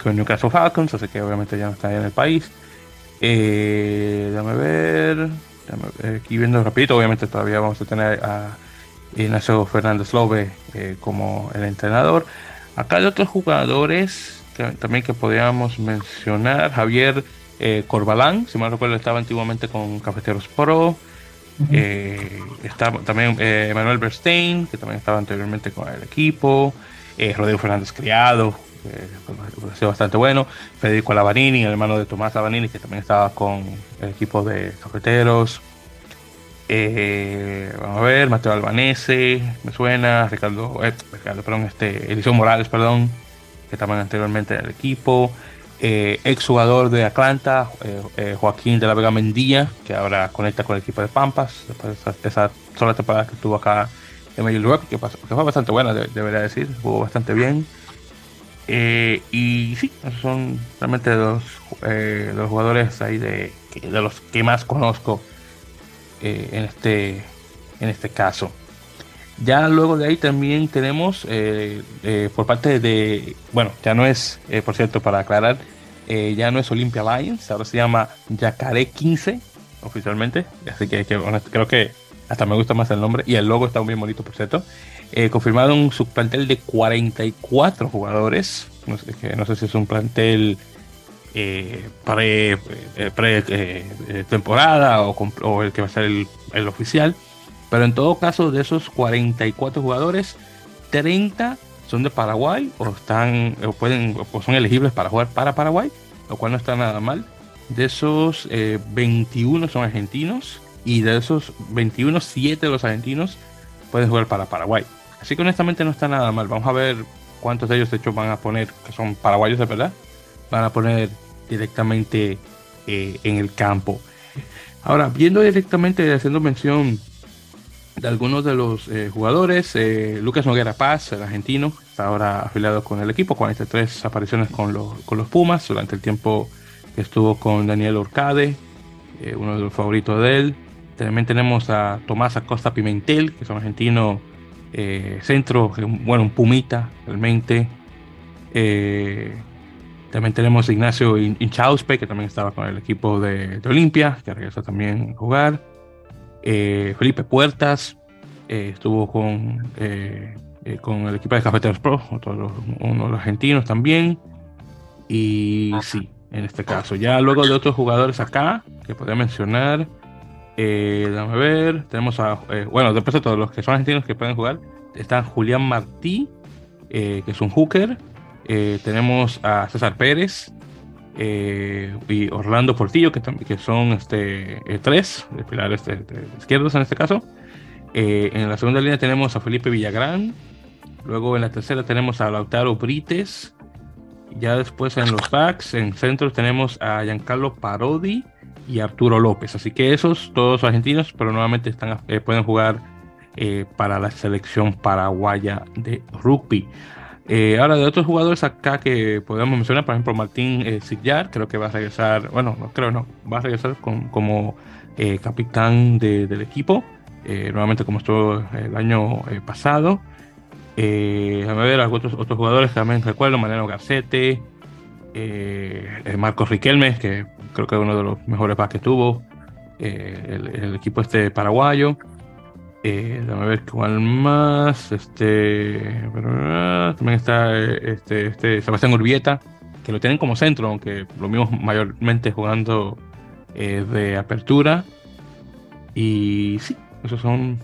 con Newcastle Falcons, así que obviamente ya no está en el país. déjame ver, aquí viendo rapidito, obviamente todavía vamos a tener a Ignacio Fernández Lobe como el entrenador. Acá hay otros jugadores también que podríamos mencionar. Javier Corbalán, si mal recuerdo, estaba antiguamente con Cafeteros Pro. Eh, está también eh, Manuel Berstein, que también estaba anteriormente con el equipo. Eh, Rodrigo Fernández Criado, que ha sido bastante bueno. Federico Lavanini, el hermano de Tomás Lavanini, que también estaba con el equipo de cafeteros. vamos a ver, Mateo Albanese, me suena, Ricardo, Ricardo perdón, este, Eliseo Morales, perdón, que también anteriormente en el equipo eh, exjugador de Atlanta, eh, eh, Joaquín de la Vega Mendía, que ahora conecta con el equipo de Pampas, después de esa, sola temporada que estuvo acá en Major League que, fue bastante buena, debería decir, jugó bastante bien. Eh, y sí, son realmente los, los jugadores ahí de, de los que más conozco en, este, en este caso. Ya luego de ahí también tenemos eh, eh, por parte de, bueno, ya no es, eh, por cierto, para aclarar, ya no es Olympia Lions, ahora se llama Yacaré 15 oficialmente, así que, creo que hasta me gusta más el nombre y el logo está muy bonito, por cierto. confirmaron su plantel de 44 jugadores, no sé, que no sé si es un plantel pre, temporada o, el que va a ser el, el oficial. Pero en todo caso, de esos 44 jugadores, 30 son de Paraguay o están o pueden o son elegibles para jugar para Paraguay, lo cual no está nada mal. De esos 21 eh, son argentinos y de esos 21, 7 de los argentinos pueden jugar para Paraguay. Así que honestamente no está nada mal. Vamos a ver cuántos de ellos de hecho van a poner, que son paraguayos de verdad, van a poner directamente eh, en el campo. Ahora, viendo directamente, haciendo mención de algunos de los eh, jugadores. Eh, Lucas Noguera Paz, el argentino, está ahora afiliado con el equipo, 43 apariciones con los, con los Pumas durante el tiempo que estuvo con Daniel Orcade, eh, uno de los favoritos de él. También tenemos a Tomás Acosta Pimentel, que es un argentino centro, bueno, un Pumita realmente. también tenemos a Ignacio Inchauspe, que también estaba con el equipo de, de Olimpia, que regresa también a jugar. Eh, Felipe Puertas eh, estuvo con, eh, con el equipo de Cafeteros Pro, uno de los argentinos también. Y sí, en este caso. Ya luego de otros jugadores acá que podría mencionar. déjame ver. Tenemos a. bueno, después de todos los que son argentinos que pueden jugar. Están Julián Martí, que es un hooker. tenemos a César Pérez, eh, y Orlando Portillo, que, son este, eh, tres pilares de, izquierdos en este caso. Eh, en la segunda línea tenemos a Felipe Villagrán. Luego en la tercera tenemos a Lautaro Brites. Ya después en los backs, en centros tenemos a Giancarlo Parodi y Arturo López. Así que esos, todos argentinos, pero nuevamente están, pueden jugar para la selección paraguaya de rugby. Ahora, de otros jugadores acá que podemos mencionar, por ejemplo, Martín eh, creo que va a regresar, bueno, no creo, no, va a regresar como capitán del equipo, nuevamente como estuvo el año pasado. Eh, a ver, otros, otros jugadores también recuerdo, Mariano Garcete, eh, Marcos Riquelme, que creo que es uno de los mejores backs que tuvo, eh, el, equipo este paraguayo. Eh, déjame ver cuál más. Este, también está este, este Sebastián Urbieta, que lo tienen como centro, aunque lo mismo mayormente jugando de apertura. Y sí, esos son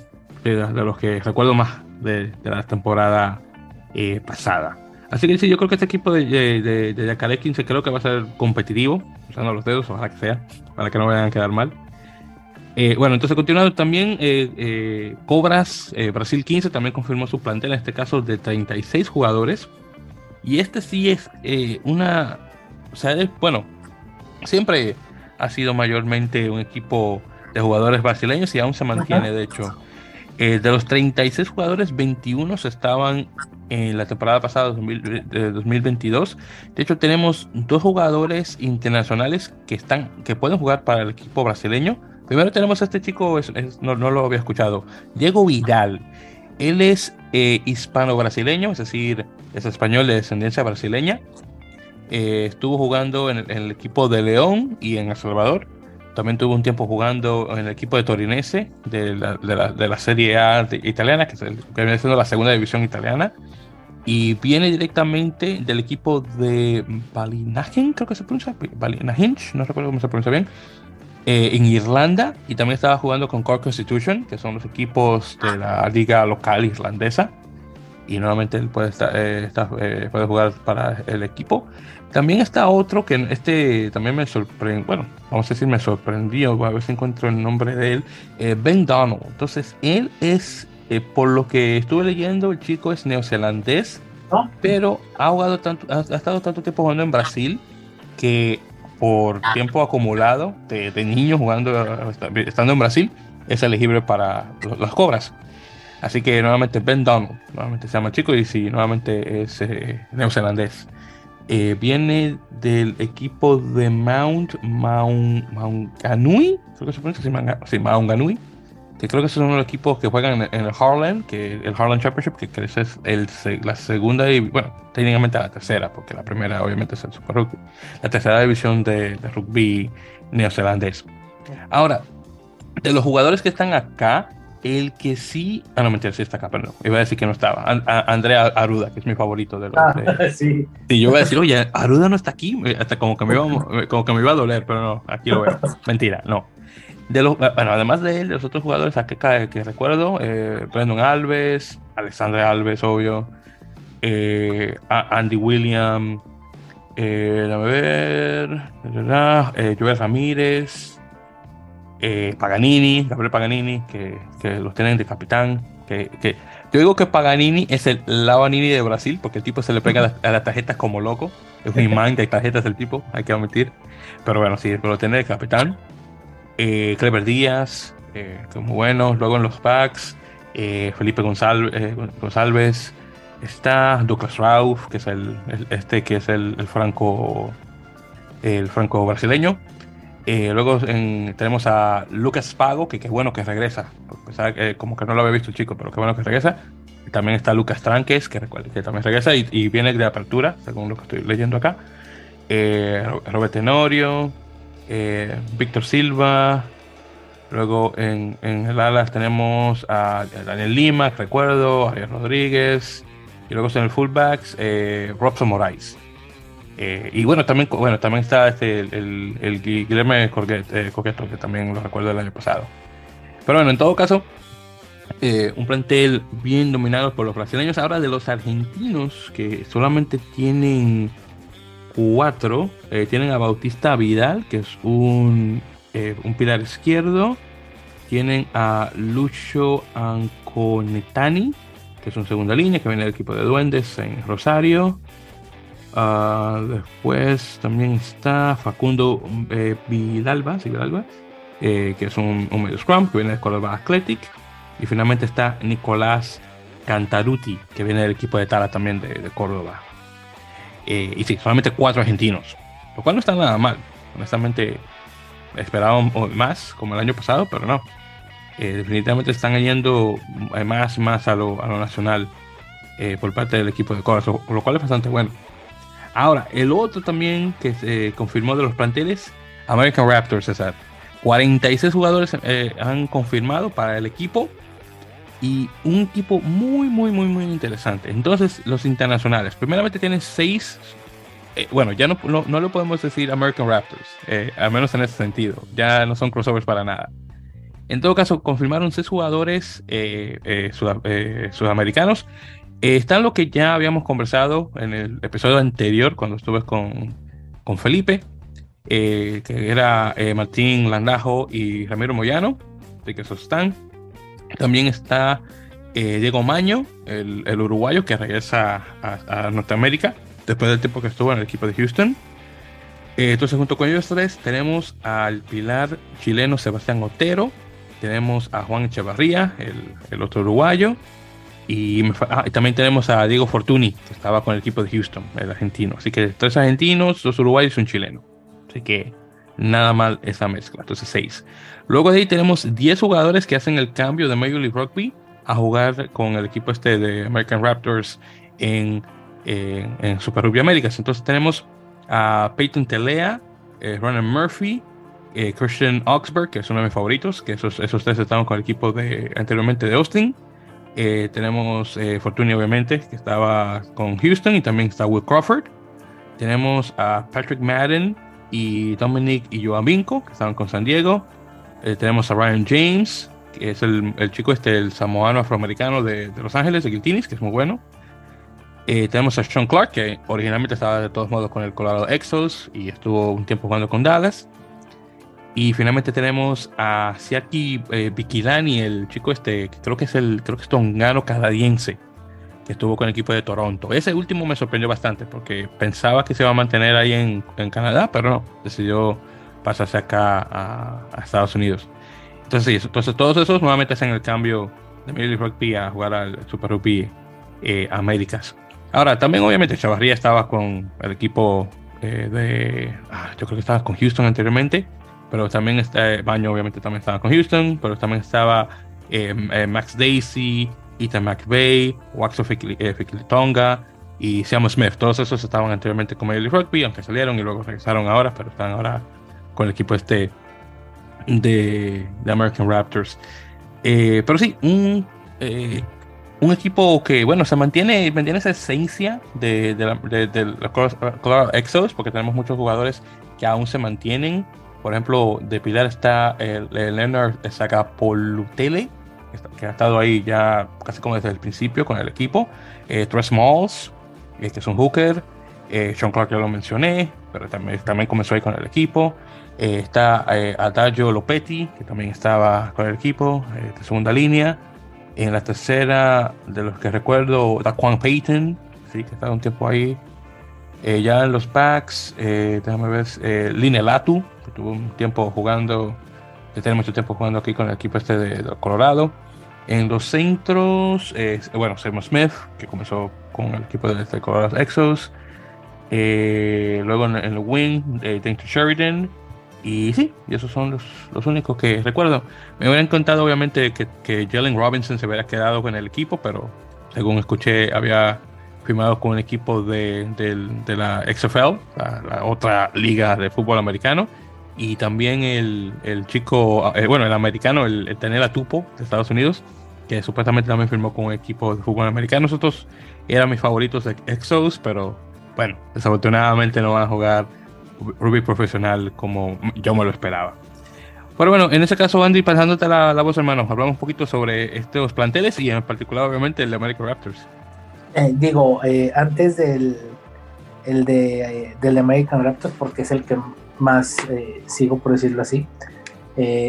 de los que recuerdo más de, la temporada eh, pasada. Así que sí, yo creo que este equipo de, de, de 15 creo que va a ser competitivo, usando los dedos, ojalá que sea, para que no vayan a quedar mal. Eh, bueno, entonces continuando también, eh, Cobras Brasil 15 también confirmó su plantel, en este caso de 36 jugadores. Y este sí es una, o sea, bueno, siempre ha sido mayormente un equipo de jugadores brasileños y aún se mantiene, de hecho. Eh, de los 36 jugadores, 21 estaban en la temporada pasada de 2022. De hecho, tenemos dos jugadores internacionales que, están, que pueden jugar para el equipo brasileño. Primero tenemos a este chico, no, lo había escuchado, Diego Vidal. Él es eh, hispano-brasileño, es decir, es español de descendencia brasileña. Eh, estuvo jugando en el, equipo de León y en El Salvador. También tuvo un tiempo jugando en el equipo de Torinese de la, de la, de la Serie A italiana, que, es el, que viene siendo la segunda división italiana. Y viene directamente del equipo de Balinagen, creo que se pronuncia, Balinagen, no recuerdo cómo se pronuncia bien, eh, en Irlanda. Y también estaba jugando con Cork Constitution, que son los equipos de la liga local irlandesa. Y nuevamente él puede, estar, eh, eh, puede jugar para el equipo. También está otro que este también me sorprendió, bueno, vamos a decir me sorprendió, a ver si encuentro el nombre de él, eh, Ben Donald. Entonces, él es, eh, por lo que estuve leyendo, el chico es neozelandés, pero ha, jugado tanto, ha, estado tanto tiempo jugando en Brasil que por tiempo acumulado de, de niño jugando, estando en Brasil, es elegible para las cobras. Así que nuevamente Ben Donald, nuevamente se llama chico y sí, nuevamente es eh, neozelandés. Eh, viene del equipo de Mount Mount Ganui, creo que se pronuncia así, Mount Ganui, que creo que son los equipos que juegan en, el Harlem, que el Harlem Championship, que, es el, la segunda y bueno, técnicamente la tercera, porque la primera obviamente es el Super Rugby, la tercera división de, de rugby neozelandés. Ahora, de los jugadores que están acá, el que sí. Ah, no, mentira, sí está acá, pero no. Iba a decir que no estaba. Andrea Aruda, que es mi favorito de los. Ah, sí. sí. yo iba a decir, oye, Aruda no está aquí. Hasta como que me iba, como que me iba a doler, pero no, aquí lo veo. Mentira, no. De los, bueno, además de él, de los otros jugadores acá que, recuerdo, eh, Brandon Alves, Alexandre Alves, obvio, eh, Andy William, eh, a ver, eh, Joel Ramírez, eh, Paganini, Gabriel Paganini, que, que, los tienen de capitán. Que, que, yo digo que Paganini es el Lavanini de Brasil, porque el tipo se le pega a las, tarjetas como loco. Es un imán que hay tarjetas del tipo, hay que admitir. Pero bueno, sí, lo tiene de capitán. Eh, Clever Díaz, eh, que muy bueno. Luego en los packs, eh, Felipe González, González, está Douglas Rauf, que es el, este que es el, el franco el franco brasileño. Eh, luego tenemos a Lucas Pago, que qué bueno que regresa. como que no lo había visto el chico, pero qué bueno que regresa. También está Lucas Tranques, que, que también regresa y, viene de apertura, según lo que estoy leyendo acá. Eh, Robert Tenorio, eh, Víctor Silva. Luego en, el alas tenemos a Daniel Lima, recuerdo, Ariel Rodríguez. Y luego en el fullbacks, Robson Moraes. Eh, y bueno, también, bueno, también está este, el, el, Guillermo eh, Coqueto, que también lo recuerdo del año pasado. Pero bueno, en todo caso, eh, un plantel bien dominado por los brasileños. Ahora de los argentinos, que solamente tienen cuatro, tienen a Bautista Vidal, que es un, un pilar izquierdo. Tienen a Lucho Anconetani, que es un segunda línea, que viene del equipo de Duendes en Rosario. Uh, después también está Facundo eh, Vidalba, ¿sí, Vidalba eh, que es un, medio scrum que viene de Córdoba Athletic. Y finalmente está Nicolás Cantaruti, que viene del equipo de Tala también de, Córdoba. Eh, y sí, solamente cuatro argentinos, lo cual no está nada mal. Honestamente, esperábamos más, como el año pasado, pero no. Eh, definitivamente están yendo más más a lo, a lo nacional eh, por parte del equipo de Córdoba, lo cual es bastante bueno. Ahora, el otro también que se confirmó de los planteles, American Raptors, César. 46 jugadores han confirmado para el equipo y un equipo muy, muy, muy, muy interesante. Entonces, los internacionales, primeramente tienen seis, eh, bueno, ya no, no, lo podemos decir American Raptors, eh, al menos en ese sentido, ya no son crossovers para nada. En todo caso, confirmaron seis jugadores eh, sudamericanos. están lo que ya habíamos conversado en el episodio anterior, cuando estuve con, con Felipe, que era Martín Landajo y Ramiro Moyano, de que esos están. También está eh, Diego Maño, el, uruguayo que regresa a, Norteamérica después del tiempo que estuvo en el equipo de Houston. Eh, entonces, junto con ellos tres, tenemos al pilar chileno Sebastián Otero, tenemos a Juan Echevarría, el, otro uruguayo, ah, y, también tenemos a Diego Fortuny, que estaba con el equipo de Houston, el argentino. Así que tres argentinos, dos uruguayos y un chileno. Así que nada mal esa mezcla. Entonces, seis. Luego de ahí tenemos 10 jugadores que hacen el cambio de Major League Rugby a jugar con el equipo este de American Raptors en, en, Super Rugby Américas. Entonces tenemos a Peyton Telea, eh, Ronan Murphy, eh, Christian Oxberg, que es uno de mis favoritos, que esos, esos tres estaban con el equipo de, anteriormente de Austin. Eh, tenemos Fortuny, obviamente, que estaba con Houston, y también está Will Crawford. Tenemos a Patrick Madden y Dominic y Joan Vinco, que estaban con San Diego. Eh, tenemos a Ryan James, que es el, el chico este, el samoano afroamericano de, de, Los Ángeles, de Guiltinis, que es muy bueno. Eh, tenemos a Sean Clark, que originalmente estaba de todos modos con el Colorado Exos y estuvo un tiempo jugando con Dallas. Y finalmente tenemos a Siaki eh, Bikilani, el chico este, que creo que es el, creo que es tongano canadiense, que estuvo con el equipo de Toronto. Ese último me sorprendió bastante porque pensaba que se iba a mantener ahí en, en Canadá, pero no, decidió pasarse acá a, Estados Unidos. Entonces, entonces todos esos nuevamente hacen el cambio de Major Rugby a jugar al Super Rugby eh, Américas. Ahora, también obviamente Chavarría estaba con el equipo eh, de, ah, yo creo que estaba con Houston anteriormente, pero también está, Baño obviamente también estaba con Houston, pero también estaba eh, Max Daisy, Ethan McVeigh, Waxo Fikilitonga y Sam Smith. Todos esos estaban anteriormente con Major Rugby, aunque salieron y luego regresaron ahora, pero están ahora con el equipo este de, American Raptors. Eh, pero sí, un, eh, un equipo que, bueno, se mantiene, mantiene esa esencia de, de, de, los Colorado Exos, porque tenemos muchos jugadores que aún se mantienen. Por ejemplo, de Pilar está el, el Leonard Sagapolutele, que ha estado ahí ya casi como desde el principio con el equipo. Eh, Tres Malls, este es un hooker. Eh, Sean Clark ya lo mencioné, pero también, también comenzó ahí con el equipo. Eh, está eh, Adagio Lopetti, que también estaba con el equipo eh, de segunda línea. En la tercera, de los que recuerdo, Daquan Payton, ¿sí? que estaba un tiempo ahí. ya en los backs, déjame ver, Line Latu, que tuvo un tiempo jugando, que tiene mucho tiempo jugando aquí con el equipo este de, Colorado. En los centros, bueno, Simon Smith, que comenzó con el equipo de, de Colorado Exos. luego en, el wing, eh, Sheridan, y sí, y esos son los, los únicos que recuerdo. Me hubieran contado, obviamente, que, que Jalen Robinson se hubiera quedado con el equipo, pero según escuché, había firmado con el equipo de, de, la XFL, la, otra liga de fútbol americano. Y también el, el chico, eh, bueno, el americano, el, el Tenela Tupo de Estados Unidos, que supuestamente también firmó con un equipo de fútbol americano. Nosotros eran mis favoritos de Exos, pero bueno, desafortunadamente no van a jugar Ruby profesional como yo me lo esperaba. Pero bueno, en ese caso, Andy, pasándote la, la voz, hermano, hablamos un poquito sobre estos planteles y en particular, obviamente, el de American Raptors. Eh, digo, eh, antes del, el de, eh, del American Raptors, porque es el que más sigo, por decirlo así.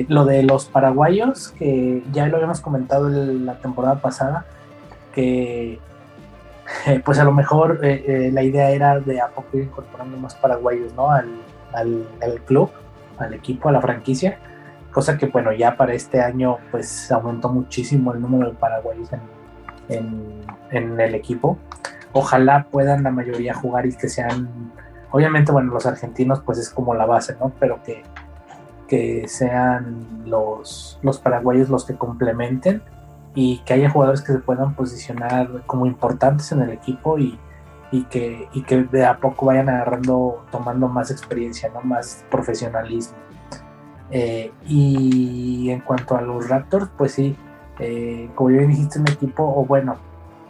lo de los paraguayos, que ya lo habíamos comentado la temporada pasada, que pues a lo mejor eh, eh, la idea era de a poco ir incorporando más paraguayos ¿no? al, al, club, al equipo, a la franquicia. cosa que bueno, ya para este año pues aumentó muchísimo el número de paraguayos en, en, el equipo. Ojalá puedan la mayoría jugar y que sean, obviamente bueno, los argentinos pues es como la base, ¿no? Pero que, que sean los, los paraguayos los que complementen y que haya jugadores que se puedan posicionar como importantes en el equipo y, y que, y que de a poco vayan agarrando, tomando más experiencia, ¿no? más profesionalismo. Eh, y en cuanto a los Raptors, pues sí, eh, como bien dijiste, un equipo, o bueno,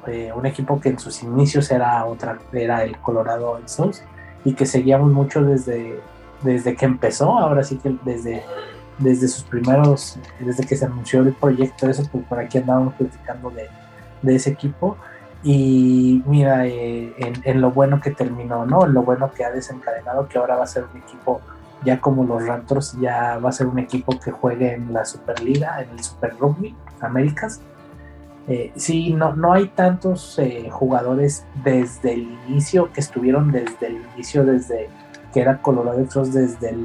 eh, un equipo que en sus inicios era otra, era el Colorado Exos y que seguíamos mucho desde, desde que empezó, ahora sí que desde, desde sus primeros, desde que se anunció el proyecto, eso, pues por aquí andábamos platicando de, de ese equipo. Y mira, en, en, lo bueno que terminó, ¿no? En lo bueno que ha desencadenado, que ahora va a ser un equipo ya como los Raptors, ya va a ser un equipo que juegue en la Superliga, en el Super Rugby Américas. Eh, sí, no, no hay tantos eh, jugadores desde el inicio que estuvieron desde el inicio, desde que era Colorado Exos, desde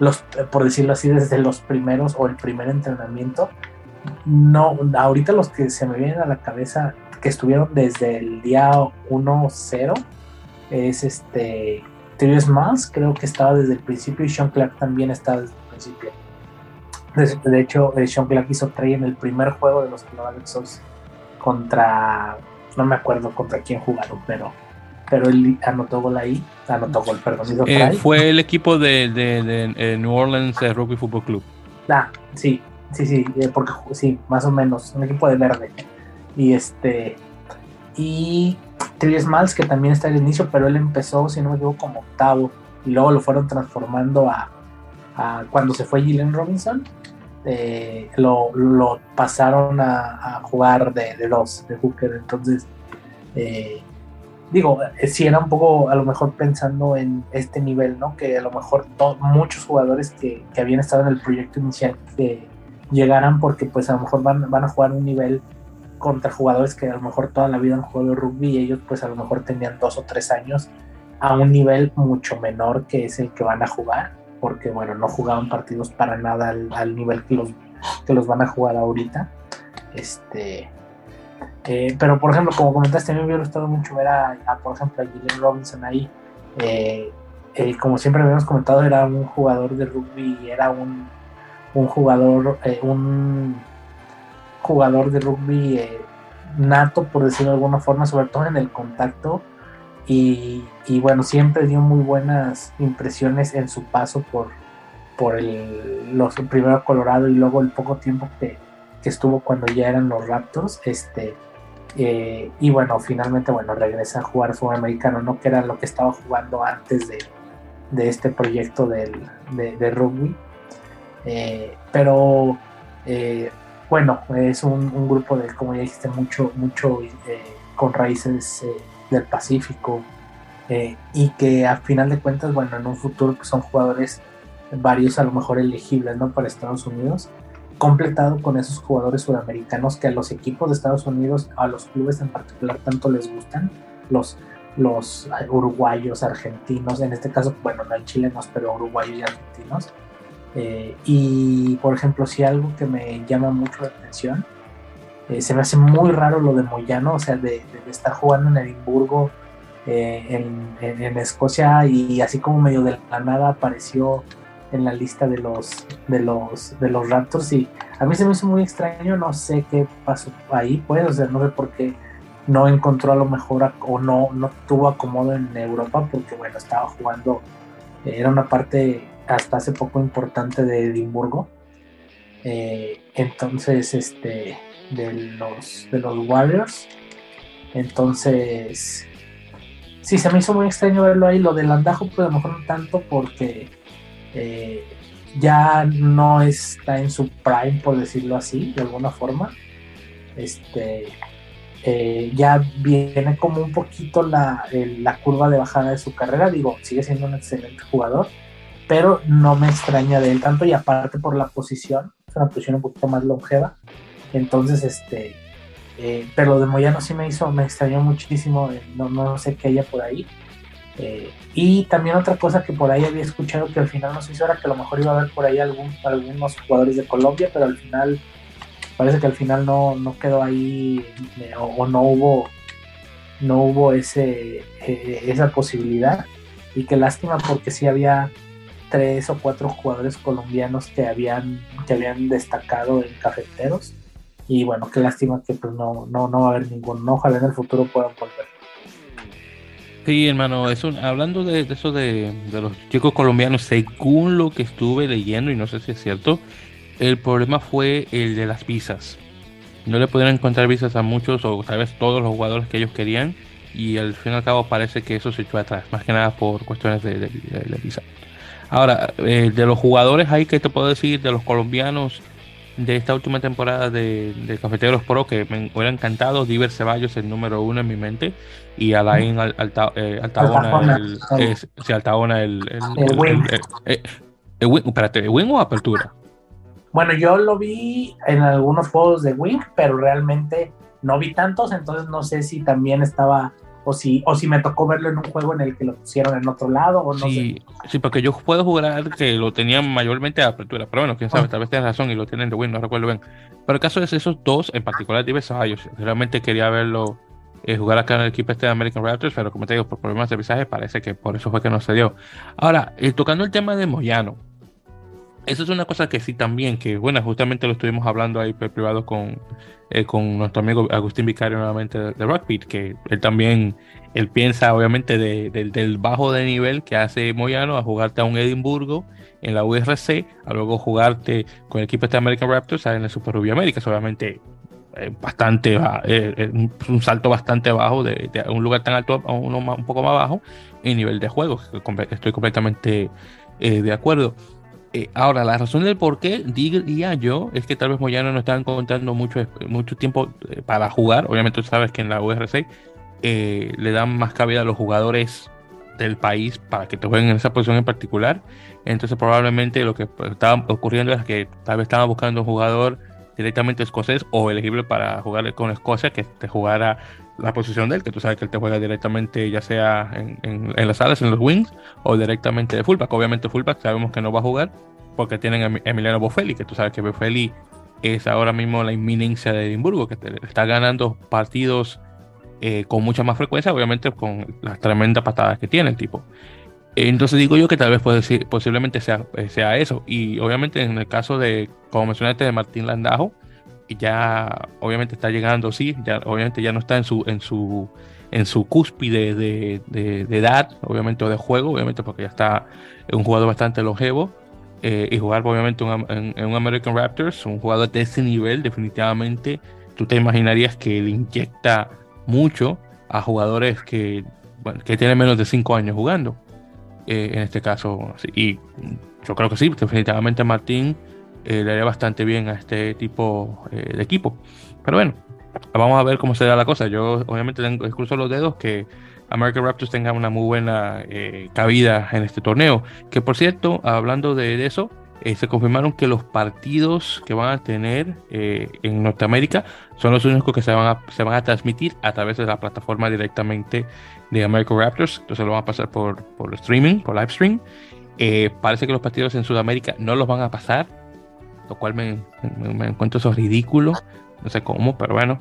los, por decirlo así, desde los primeros o el primer entrenamiento. No, ahorita los que se me vienen a la cabeza que estuvieron desde el día 1-0 es este Tyrius Miles creo que estaba desde el principio y Sean Clark también estaba desde el principio. De, hecho, eh, Sean Clark hizo trade en el primer juego de los Colorado Sox contra, no me acuerdo contra quién jugaron, pero, pero él anotó gol ahí, anotó gol, perdón. Eh, fue el equipo de, de, eh, New Orleans Rugby Football Club. Ah, sí, sí, sí, porque sí, más o menos, un equipo de verde. Y este, y Trius Miles, que también está al inicio, pero él empezó, si no me equivoco, como octavo, y luego lo fueron transformando a, cuando se fue Gillian Robinson, eh, lo, pasaron a, jugar de, dos, de hooker, entonces, eh, digo, eh, si era un poco a lo mejor pensando en este nivel, ¿no? Que a lo mejor muchos jugadores que, que, habían estado en el proyecto inicial que llegaran porque pues a lo mejor van, van a jugar un nivel contra jugadores que a lo mejor toda la vida han jugado rugby y ellos pues a lo mejor tenían dos o tres años a un nivel mucho menor que es el que van a jugar, porque bueno, no jugaban partidos para nada al, nivel que los, que los van a jugar ahorita. Este, eh, pero por ejemplo, como comentaste, a mí me hubiera gustado mucho ver a, por ejemplo, a Gillian Robinson ahí. Eh, eh, como siempre habíamos comentado, era un jugador de rugby, era un, un jugador, un jugador de rugby nato, por decirlo de alguna forma, sobre todo en el contacto. Y, bueno, siempre dio muy buenas impresiones en su paso por, por el, los, primero Colorado y luego el poco tiempo que, estuvo cuando ya eran los Raptors. Este, eh, y bueno, finalmente bueno, regresa a jugar fútbol americano, ¿no? que era lo que estaba jugando antes de, este proyecto del, de, rugby. Eh, pero bueno, es un, grupo de, como ya dijiste, mucho, mucho eh, con raíces eh, del Pacífico eh, y que a final de cuentas, bueno, en un futuro pues, son jugadores varios a lo mejor elegibles, ¿no? Para Estados Unidos, completado con esos jugadores sudamericanos que a los equipos de Estados Unidos, a los clubes en particular, tanto les gustan, los, los uruguayos, argentinos, en este caso, bueno, no chilenos, pero uruguayos y argentinos, eh, y por ejemplo, si algo que me llama mucho la atención, eh, se me hace muy raro lo de Moyano, o sea, de, estar jugando en Edimburgo, eh, en, Escocia, y así como medio de la nada apareció en la lista de los, de los, de los Raptors. Y a mí se me hizo muy extraño, no sé qué pasó ahí, pues, o sea, no sé por qué no encontró a lo mejor o no, no tuvo acomodo en Europa, porque bueno, estaba jugando, era una parte hasta hace poco importante de Edimburgo. Eh, entonces, este, de los, de los Warriors. Entonces, sí, se me hizo muy extraño verlo ahí. Lo del Andajo, pues a lo mejor no tanto porque eh, ya no está en su prime, por decirlo así, de alguna forma. Este, eh, ya viene como un poquito la, la curva de bajada de su carrera. Digo, sigue siendo un excelente jugador pero no me extraña de él tanto y aparte por la posición, es una posición un poquito más longeva, entonces este, eh, pero de Moyano sí me hizo, me extrañó muchísimo, eh, no, no sé qué haya por ahí, Eh, y también otra cosa que por ahí había escuchado que al final no se hizo era que a lo mejor iba a haber por ahí algún, algunos jugadores de Colombia, pero al final parece que al final no, no quedó ahí o, no hubo no hubo ese esa posibilidad y qué lástima porque sí había tres o cuatro jugadores colombianos que habían, que habían destacado en cafeteros. Y bueno, qué lástima que pues no, no, no va a haber ninguno. Ojalá en el futuro puedan volver. Sí, hermano, eso, hablando de, eso de, los chicos colombianos, según lo que estuve leyendo, y no sé si es cierto, el problema fue el de las visas. No le pudieron encontrar visas a muchos o tal vez todos los jugadores que ellos querían y al fin y al cabo parece que eso se echó atrás, más que nada por cuestiones de, de, visa. Ahora, eh, de los jugadores ahí que te puedo decir, de los colombianos de esta última temporada de, de Cafeteros Pro, que me hubiera encantado, Diver Ceballos el número uno en mi mente, y Alain eh, Altaona, el, Altaona, el, el, wing. Eh, espérate, ¿wing o apertura? Bueno, yo lo vi en algunos juegos de wing, pero realmente no vi tantos, entonces no sé si también estaba o si, o si me tocó verlo en un juego en el que lo pusieron en otro lado, o no sí, Sí, porque yo puedo jugar que lo tenían mayormente a apertura, pero bueno, quién sabe, ah. tal vez tienes razón y lo tienen de Win, no recuerdo bien. Pero el caso es esos dos, en particular diversos años, realmente quería verlo eh, jugar acá en el equipo este de American Raptors, pero como te digo, por problemas de visaje parece que por eso fue que no se dio. Ahora, eh, tocando el tema de Moyano, eso es una cosa que sí también, que bueno, justamente lo estuvimos hablando ahí privado con, eh, con nuestro amigo Agustín Vicario nuevamente de, de que él también, él piensa obviamente del bajo de nivel que hace Moyano a jugarte a un Edimburgo en la URC, a luego jugarte con el equipo de American Raptors en el Super Rubio América, obviamente eh, bastante, eh, un salto bastante bajo de, un lugar tan alto a uno un poco más bajo en nivel de juego, estoy completamente de acuerdo. Eh, ahora, la razón del por qué, diría yo, es que tal vez Moyano no está encontrando mucho, mucho tiempo eh, para jugar. Obviamente tú sabes que en la URC eh, le dan más cabida a los jugadores del país para que te jueguen en esa posición en particular. Entonces probablemente lo que estaba ocurriendo es que tal vez estaban buscando un jugador directamente escocés o elegible para jugar con Escocia que te jugara la posición de él, que tú sabes que él te juega directamente ya sea en, en, las alas, en los wings, o directamente de fullback. Obviamente fullback sabemos que no va a jugar porque tienen a Emiliano Boffelli, que tú sabes que Boffelli es ahora mismo la inminencia de Edimburgo, que está ganando partidos eh, con mucha más frecuencia, obviamente con las tremendas patadas que tiene el tipo. Entonces digo yo que tal vez puede ser, posiblemente sea, eh, sea eso. Y obviamente en el caso de, como mencionaste, de Martín Landajo, ya obviamente está llegando, sí, ya obviamente ya no está en su, en su, en su cúspide de, edad, obviamente, o de juego, obviamente, porque ya está un jugador bastante longevo. Eh, y jugar obviamente en, un American Raptors, un jugador de ese nivel, definitivamente, tú te imaginarías que le inyecta mucho a jugadores que, bueno, que tienen menos de 5 años jugando. Eh, en este caso, y yo creo que sí, definitivamente Martín eh, le haría bastante bien a este tipo eh, de equipo. Pero bueno, vamos a ver cómo se da la cosa. Yo obviamente tengo, cruzo los dedos que American Raptors tenga una muy buena eh, cabida en este torneo. Que por cierto, hablando de, eso, se confirmaron que los partidos que van a tener en Norteamérica son los únicos que se van, a, se van a transmitir a través de la plataforma directamente de American Raptors. Entonces lo van a pasar por, por streaming, por live stream. parece que los partidos en Sudamérica no los van a pasar lo cual me, encuentro eso ridículo, no sé cómo, pero bueno.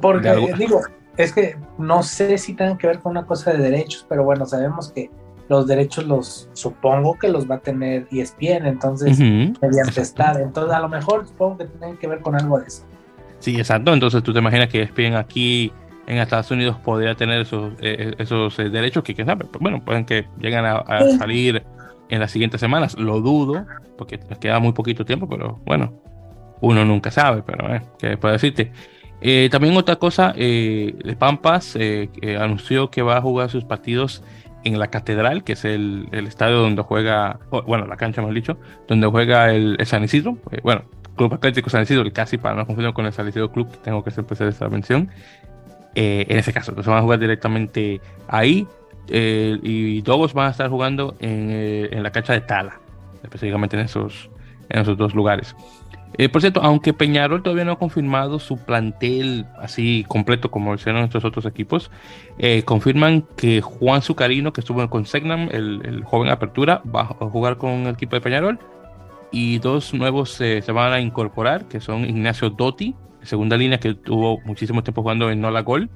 Porque digo, es que no sé si tengan que ver con una cosa de derechos, pero bueno, sabemos que los derechos los supongo que los va a tener ESPN, entonces mediante estar, entonces a lo mejor supongo que tienen que ver con algo de eso. Sí, exacto, entonces tú te imaginas que ESPN aquí en Estados Unidos podría tener esos, eh, esos eh, derechos que, quién sabe, pues, bueno, pueden que lleguen a, salir en las siguientes semanas. Lo dudo, porque queda muy poquito tiempo, pero bueno, uno nunca sabe, pero eh, ¿qué puedo decirte? Eh, también otra cosa, eh, Pampas eh, anunció que va a jugar sus partidos en la Catedral, que es el, estadio donde juega, bueno, la cancha, hemos dicho, donde juega el, San Isidro. bueno, Club Atlético San Isidro, casi para no confundir con el San Isidro Club, tengo que hacer esta mención. en ese caso, entonces van a jugar directamente ahí. Eh, y todos van a estar jugando en, eh, en, la cancha de Tala, específicamente en esos, en esos dos lugares. Eh, por cierto, aunque Peñarol todavía no ha confirmado su plantel así completo como lo hicieron estos otros equipos, eh, confirman que Juan Zucarino, que estuvo con Segnam, el, joven apertura, va a jugar con el equipo de Peñarol. Y dos nuevos se van a incorporar, que son Ignacio Dotti, segunda línea, que tuvo muchísimo tiempo jugando en Nola Gol.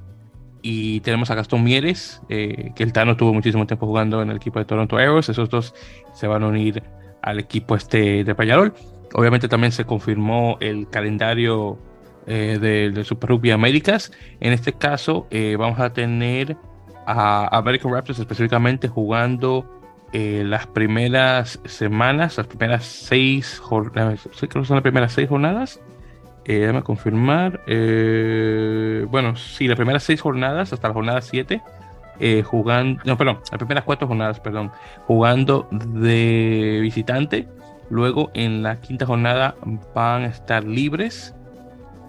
Y tenemos a Gastón Mieres, eh, que el Tano tuvo muchísimo tiempo jugando en el equipo de Toronto Arrows. Esos dos se van a unir al equipo este de Peñarol. Obviamente también se confirmó el calendario eh, de, Super Rugby Américas. En este caso eh, vamos a tener a American Raptors específicamente jugando las primeras semanas, las primeras seis creo que son las primeras seis jornadas. Déjame confirmar. bueno, sí, las primeras seis jornadas hasta la jornada 7. jugando, no, perdón, las primeras cuatro jornadas, perdón, jugando de visitante Luego en la quinta jornada van a estar libres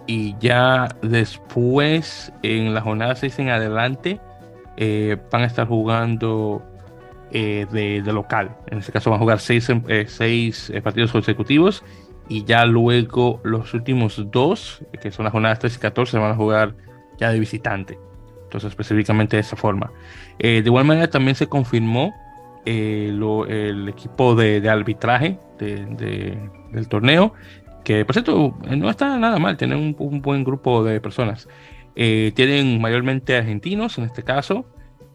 y ya después en la jornada 6 en adelante eh, van a estar jugando eh, de, local. En este caso van a jugar 6 eh, partidos consecutivos y ya luego los últimos dos, que son las jornadas 3 y 14, van a jugar ya de visitante. Entonces específicamente de esa forma. de igual manera también se confirmó el equipo de arbitraje del torneo, que por cierto no está nada mal, tienen un, buen grupo de personas. Eh, tienen mayormente argentinos en este caso,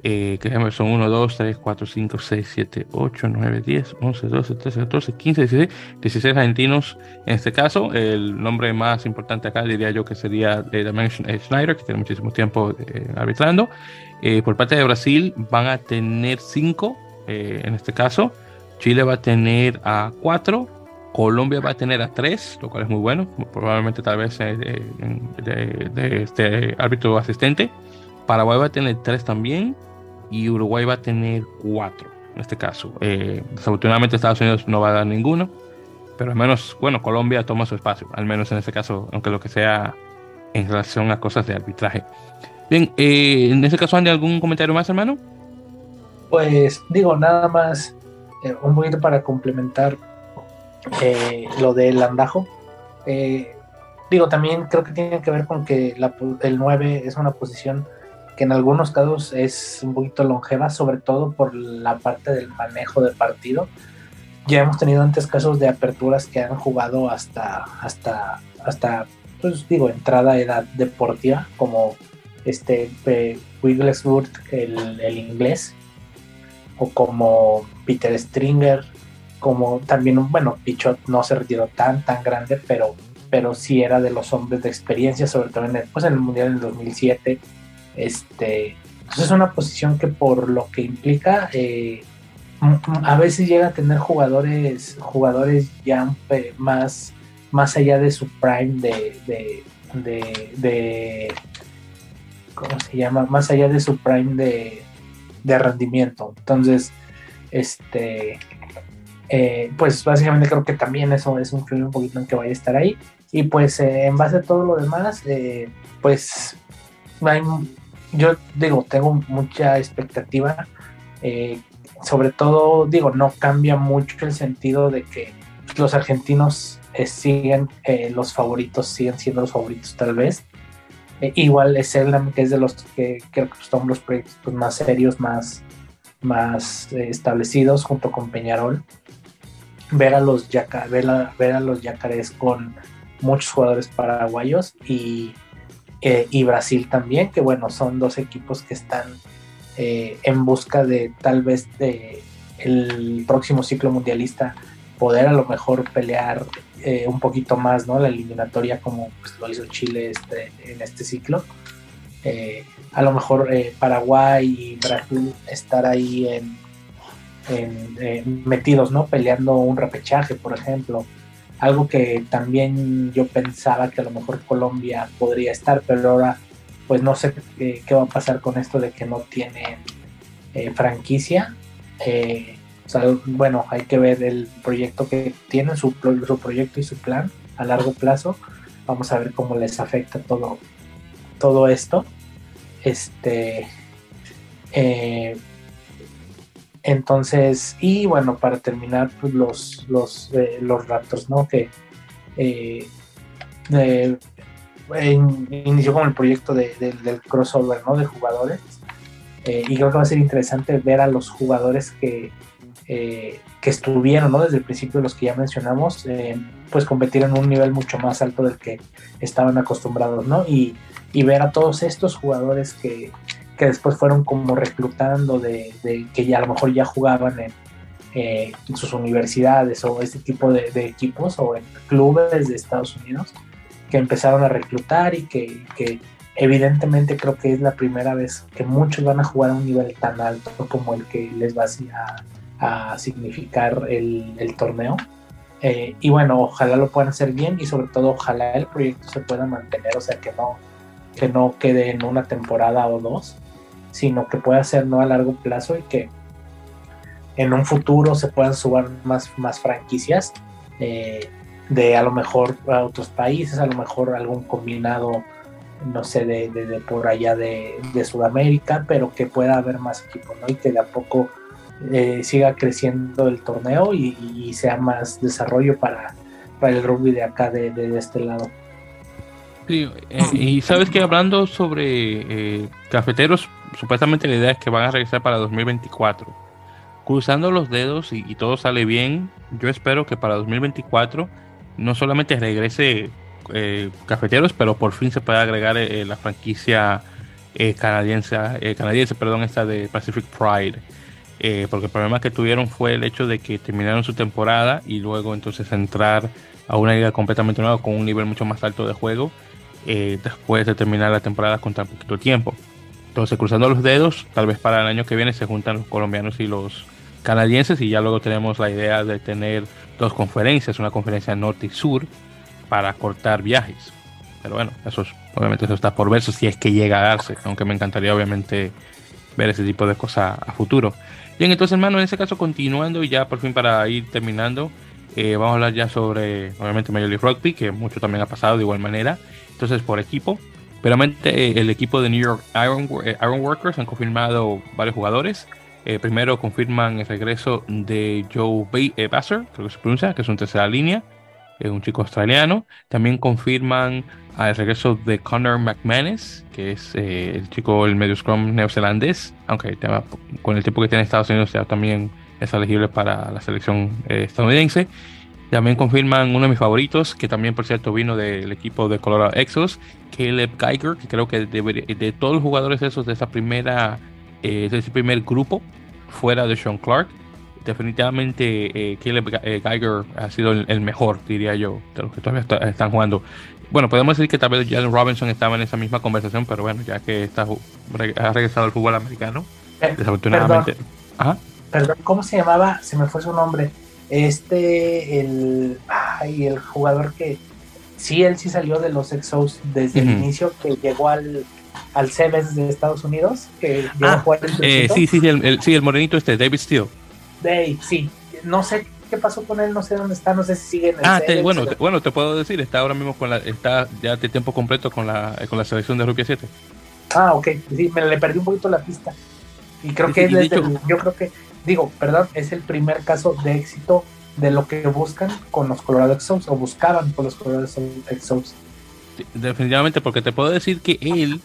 eh, que son 1, 2, 3, 4, 5, 6, 7, 8, 9, 10, 11, 12, 13, 14, 15, 16, 16 argentinos en este caso. El nombre más importante acá diría yo que sería de Dimension Schneider, que tiene muchísimo tiempo eh, arbitrando. por parte de Brasil van a tener 5 en este caso. Chile va a tener a 4, Colombia va a tener a 3, lo cual es muy bueno, probablemente tal vez eh, de, este árbitro asistente. Paraguay va a tener 3 también y Uruguay va a tener 4 en este caso. Eh, desafortunadamente Estados Unidos no va a dar ninguno, pero al menos, bueno, Colombia toma su espacio, al menos en este caso, aunque lo que sea en relación a cosas de arbitraje. Bien, eh, en este caso, ¿hay algún comentario más, hermano? Pues digo, nada más eh, un poquito para complementar eh, lo del andajo. Digo, también creo que tiene que ver con que el 9 es una posición que en algunos casos es un poquito longeva, sobre todo por la parte del manejo del partido. Ya hemos tenido antes casos de aperturas que han jugado hasta, hasta, hasta pues digo, entrada edad deportiva, como este Wigglesworth, el, el inglés, o como Peter Stringer, como también, bueno, Pichot no se retiró tan, tan grande, pero, pero sí era de los hombres de experiencia, sobre todo en el, pues en el Mundial del 2007. Este, entonces es una posición que por lo que implica, eh, a veces llega a tener jugadores, jugadores ya más, más allá de su prime de, de, de, ¿cómo se llama? Más allá de su prime de, de rendimiento. Entonces, este, eh, pues básicamente creo que también eso es un un poquito en que vaya a estar ahí. Y pues eh, en base a todo lo demás, eh, pues yo digo, tengo mucha expectativa. sobre todo, digo, no cambia mucho el sentido de que los argentinos siguen los favoritos, siguen siendo los favoritos tal vez. igual es Elam, que es de los que creo que son los proyectos pues, más serios, más, más eh, establecidos junto con Peñarol. Ver a los, yaca, ver, a, ver a los yacarés con muchos jugadores paraguayos y, eh, y, Brasil también, que bueno, son dos equipos que están eh, en busca de tal vez de el próximo ciclo mundialista poder a lo mejor pelear un poquito más, ¿no? La eliminatoria como pues, lo hizo Chile este, en este ciclo. Eh, a lo mejor eh, Paraguay y Brasil estar ahí en, eh, metidos, ¿no? Peleando un repechaje, por ejemplo. Algo que también yo pensaba que a lo mejor Colombia podría estar, pero ahora pues no sé qué, va a pasar con esto de que no tienen franquicia. bueno, hay que ver el proyecto que tienen, su, su proyecto y su plan a largo plazo. Vamos a ver cómo les afecta todo, todo esto. Este. Eh, entonces, y bueno, para terminar, pues los, los, eh, los Raptors, ¿no? Que eh, inició con el proyecto del crossover, ¿no? De jugadores. Eh, y creo que va a ser interesante ver a los jugadores que, eh, que estuvieron, ¿no? Desde el principio, los que ya mencionamos, pues competir en un nivel mucho más alto del que estaban acostumbrados, ¿no? Y, y ver a todos estos jugadores que, que después fueron como reclutando de, que ya a lo mejor ya jugaban en, eh, en sus universidades o este tipo de, equipos o en clubes de Estados Unidos que empezaron a reclutar y que, que, evidentemente creo que es la primera vez que muchos van a jugar a un nivel tan alto como el que les va a, a significar el, el torneo. Eh, y bueno, ojalá lo puedan hacer bien y sobre todo ojalá el proyecto se pueda mantener, o sea que no, que no quede en una temporada o dos, sino que pueda ser no a largo plazo y que en un futuro se puedan subir más, más franquicias eh, de a lo mejor a otros países, a lo mejor algún combinado, no sé, de, por allá de, Sudamérica, pero que pueda haber más equipos, ¿no? Y que de a poco eh, siga creciendo el torneo y, sea más desarrollo para, para el rugby de acá, de, de este lado. Sí, eh, y sabes que hablando sobre cafeteros, supuestamente la idea es que van a regresar para 2024. Cruzando los dedos y, todo sale bien, yo espero que para 2024 no solamente regrese eh, Cafeteros, pero por fin se pueda agregar eh, la franquicia eh, canadiense, canadiense, perdón, esta de Pacific Pride. porque el problema que tuvieron fue el hecho de que terminaron su temporada y luego entonces entrar a una liga completamente nueva con un nivel mucho más alto de juego después de terminar la temporada con tan poquito tiempo. Entonces, cruzando los dedos, tal vez para el año que viene se juntan los colombianos y los canadienses y ya luego tenemos la idea de tener dos conferencias, una conferencia norte y sur para cortar viajes. Pero bueno, eso es, obviamente eso está por verse si es que llega a darse, aunque me encantaría obviamente ver ese tipo de cosas a futuro. Bien, entonces hermano, en ese caso continuando y ya por fin para ir terminando, eh, vamos a hablar ya sobre obviamente Major League Rugby, que mucho también ha pasado de igual manera. Entonces por equipo, Primeramente, eh, el equipo de New York Iron, eh, Workers han confirmado varios jugadores. Eh, primero confirman el regreso de Joe Basser, creo que se pronuncia, que es un tercera línea, es un chico australiano. También confirman el regreso de Connor McManus, que es el chico, el medio scrum neozelandés, aunque con el tiempo que tiene Estados Unidos también es elegible para la selección estadounidense. También confirman uno de mis favoritos, que también por cierto vino del equipo de Colorado Exos, Caleb Geiger, que creo que de, todos los jugadores esos de esa primera, eh, de ese primer grupo, fuera de Sean Clark, definitivamente eh, Caleb eh, Geiger ha sido el, mejor, diría yo, de los que todavía están jugando. Bueno, podemos decir que tal vez Jalen Robinson estaba en esa misma conversación, pero bueno, ya que está, ha regresado al fútbol americano, desafortunadamente. perdón, ¿cómo se llamaba? Se me fue su nombre este, el, ay, el jugador que sí, él sí salió de los Exos desde el inicio, que llegó al, al de Estados Unidos, que llegó a ah, jugar el eh, sí, sí, el, sí, el morenito este, David Steele. Dave, sí, no sé qué pasó con él, no sé dónde está, no sé si sigue en el Ah, bueno, te, bueno, te puedo decir, está ahora mismo con la, está ya de tiempo completo con la, con la selección de Rupia 7. Ah, ok, sí, me le perdí un poquito la pista. Y creo que es desde, yo creo que digo, perdón, es el primer caso de éxito de lo que buscan con los Colorado Exos o buscaban con los Colorado Exos. Definitivamente, porque te puedo decir que él,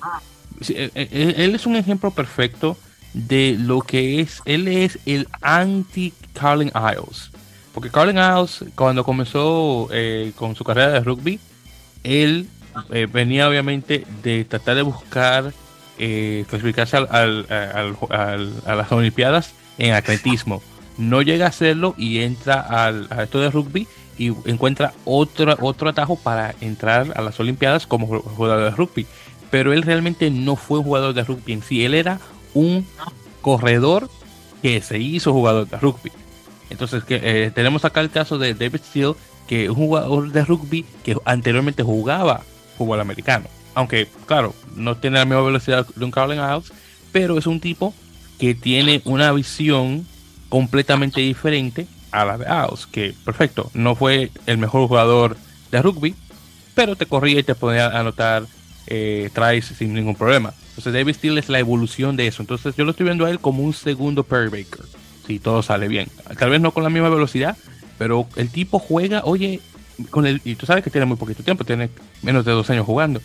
eh, eh, él es un ejemplo perfecto de lo que es, él es el anti Carlin Isles. Porque Carlin Isles, cuando comenzó eh, con su carrera de rugby, él venía obviamente de tratar de buscar clasificarse al, a las Olimpiadas en atletismo. No llega a hacerlo y entra al, a esto de rugby y encuentra otro, otro atajo para entrar a las Olimpiadas como jugador de rugby. Pero él realmente no fue un jugador de rugby en sí, él era un corredor que se hizo jugador de rugby. Entonces que, eh, tenemos acá el caso de David Steele, que es un jugador de rugby que anteriormente jugaba fútbol americano. Aunque, claro, no tiene la misma velocidad de un Carlin House, pero es un tipo que tiene una visión completamente diferente a la de House, que perfecto, no fue el mejor jugador de rugby, pero te corría y te podía anotar eh, tries sin ningún problema. Entonces David Steele es la evolución de eso. Entonces yo lo estoy viendo a él como un segundo Perry Baker, si todo sale bien. Tal vez no con la misma velocidad, pero el tipo juega, oye, con el, y tú sabes que tiene muy poquito tiempo, tiene menos de dos años jugando,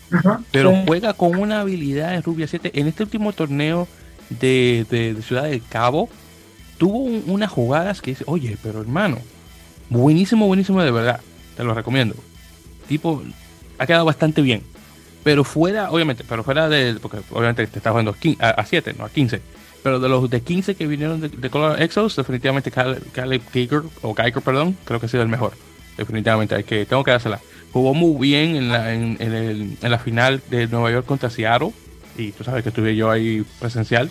pero juega con una habilidad en Rubia 7. En este último torneo de, de, Ciudad del Cabo, tuvo unas jugadas que dice, oye, pero hermano, buenísimo, buenísimo de verdad, te lo recomiendo. Tipo, ha quedado bastante bien. Pero fuera, obviamente, pero fuera de, porque obviamente te está jugando a 7, no a 15 pero de los de 15 que vinieron de, Color Exos, definitivamente Caleb Geiger, o Geiger, perdón, creo que ha sido el mejor. Definitivamente, hay que, tengo que dársela. Jugó muy bien en la, en, el, en la final de Nueva York contra Seattle. Y tú sabes que estuve yo ahí presencial.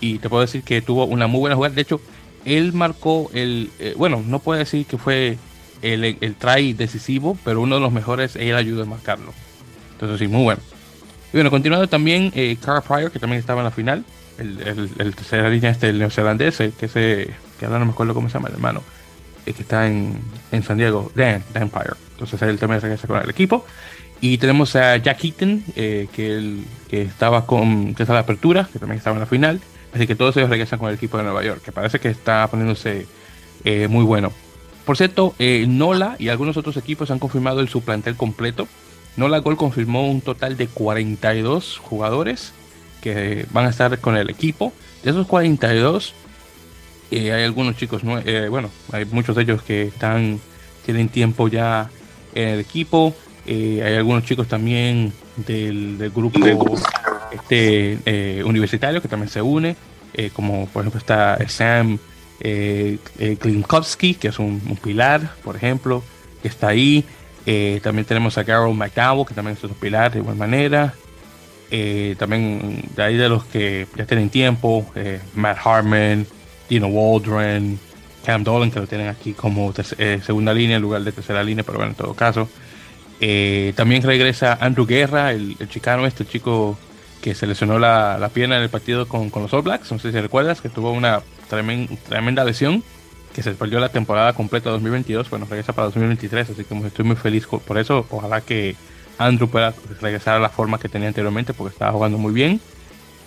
Y te puedo decir que tuvo una muy buena jugada. De hecho, él marcó el. Eh, bueno, no puedo decir que fue el, el try decisivo, pero uno de los mejores, él ayudó a marcarlo. Entonces, sí, muy bueno. Y bueno, continuando también, eh, Carl Pryor, que también estaba en la final el, el, el tercera línea este, el neozelandés, que se, que ahora no me acuerdo cómo se llama el hermano, que está en, en San Diego, Dan, Dan Empire. Entonces él también regresa con el equipo. Y tenemos a Jack Eaton, eh, que, el, que estaba con, que está en la apertura, que también estaba en la final. Así que todos ellos regresan con el equipo de Nueva York, que parece que está poniéndose eh, muy bueno. Por cierto, eh, Nola y algunos otros equipos han confirmado el su plantel completo. Nola Gol confirmó un total de 42 jugadores que van a estar con el equipo. De esos 42, eh, hay algunos chicos, eh, bueno, hay muchos de ellos que están, tienen tiempo ya en el equipo. Eh, hay algunos chicos también del, grupo este, universitario que también se une, como por ejemplo está Sam Klinkowski, que es un, pilar, por ejemplo, que está ahí. también tenemos a Carol McDowell, que también es otro pilar de igual manera. Eh, también de ahí de los que ya tienen tiempo, eh, Matt Harmon, Dino Waldron, Cam Dolan, que lo tienen aquí como eh, segunda línea en lugar de tercera línea, pero bueno, en todo caso. También regresa Andrew Guerra, el, chicano, este chico que se lesionó la, la pierna en el partido con, con, los All Blacks, no sé si recuerdas, que tuvo una tremenda, lesión, que se perdió la temporada completa 2022, bueno, regresa para 2023, así que estoy muy feliz por eso, ojalá que Andrew pueda regresar a la forma que tenía anteriormente porque estaba jugando muy bien.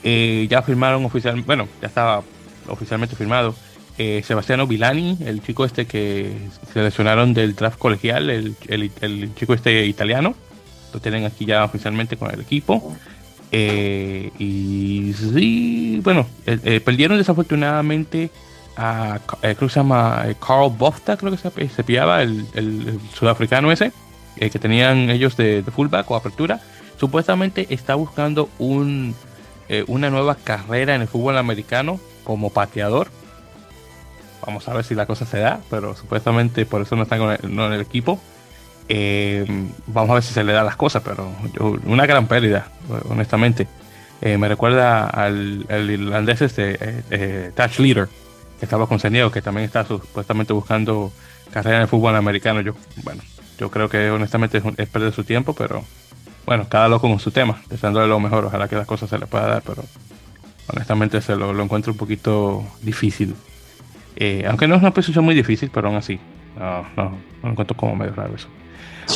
Eh, ya firmaron oficialmente, bueno, ya estaba oficialmente firmado eh, Sebastiano Vilani, el chico este que seleccionaron del draft colegial, el, el, chico este italiano. Lo tienen aquí ya oficialmente con el equipo. Eh, y sí, bueno, perdieron desafortunadamente a, creo que se llama Carl Bofta, creo que se, se pillaba, el, el sudafricano ese eh, que tenían ellos de, fullback o apertura, supuestamente está buscando un, eh, una nueva carrera en el fútbol americano como pateador. Vamos a ver si la cosa se da, pero supuestamente por eso no está en el equipo. Eh, vamos a ver si se le da las cosas, pero una gran pérdida, honestamente. me recuerda al, irlandés este, Touch Leader, que estaba con que también está supuestamente buscando carrera en el fútbol americano. Yo, bueno, yo creo que honestamente es, perder su tiempo, pero bueno, cada loco con su tema, deseándole lo mejor, ojalá que las cosas se le pueda dar, pero honestamente se lo, encuentro un poquito difícil. Eh, aunque no es una posición muy difícil, pero aún así, no, no, lo encuentro como medio raro eso.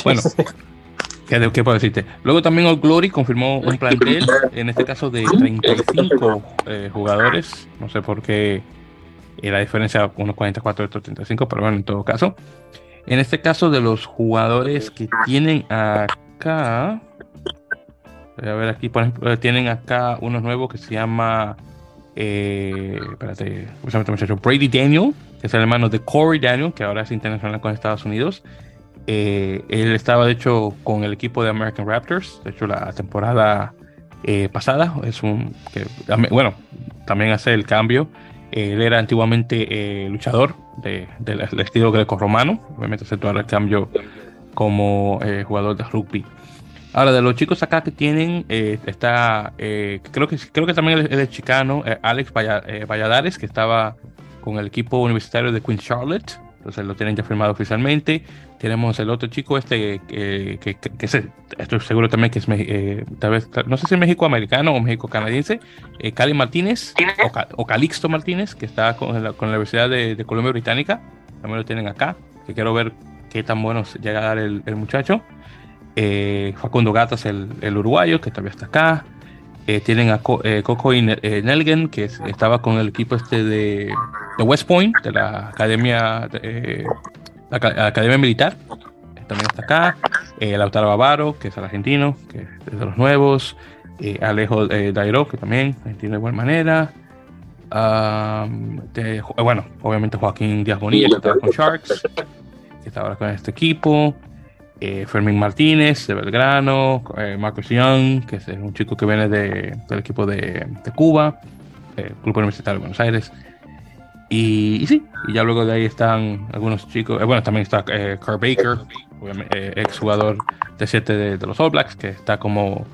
Bueno, ¿qué, ¿qué, puedo decirte? Luego también Old Glory confirmó un plantel, en este caso de 35 eh, jugadores, no sé por qué eh, la diferencia, unos 44 otros 35, pero bueno, en todo caso. En este caso de los jugadores que tienen acá, voy a ver aquí, por ejemplo, tienen acá unos nuevos que se llama, eh, espérate? Brady Daniel, que es el hermano de Corey Daniel, que ahora es internacional con Estados Unidos. Eh, él estaba de hecho con el equipo de American Raptors, de hecho la temporada eh, pasada, es un, que, bueno, también hace el cambio él era antiguamente eh, luchador de, del estilo greco-romano, obviamente aceptó el cambio como eh, jugador de rugby. Ahora, de los chicos acá que tienen, eh, está, creo, que, creo que también es el chicano, Alex Valladares, que estaba con el equipo universitario de Queen Charlotte, entonces lo tienen ya firmado oficialmente. Tenemos el otro chico este que, que, que, estoy seguro también que es eh, tal vez no sé si es México americano o México canadiense, eh, Cali Martínez o, Calixto Martínez que está con la, con la Universidad de, Colombia Británica, también lo tienen acá, que quiero ver qué tan bueno llega a dar el, muchacho. Eh, Facundo Gatas, el, uruguayo, que todavía está acá. Eh, tienen a eh, Coco y Nelgen, que estaba con el equipo este de, West Point, de la academia, la, academia militar. también está acá. Lautaro Bavaro, que es el argentino, que es de los nuevos. Alejo Dairo, que también argentino de buena manera. bueno, obviamente Joaquín Díaz Bonilla, que estaba con Sharks, que está ahora con este equipo. Fermín Martínez de Belgrano, Marcos Young, que es un chico que viene de, del equipo de, de Cuba, Club Universitario de Buenos Aires. Y, sí, y ya luego de ahí están algunos chicos. Eh, bueno, también está eh, Carl Baker, eh, ex jugador de 7 de, los All Blacks, que está como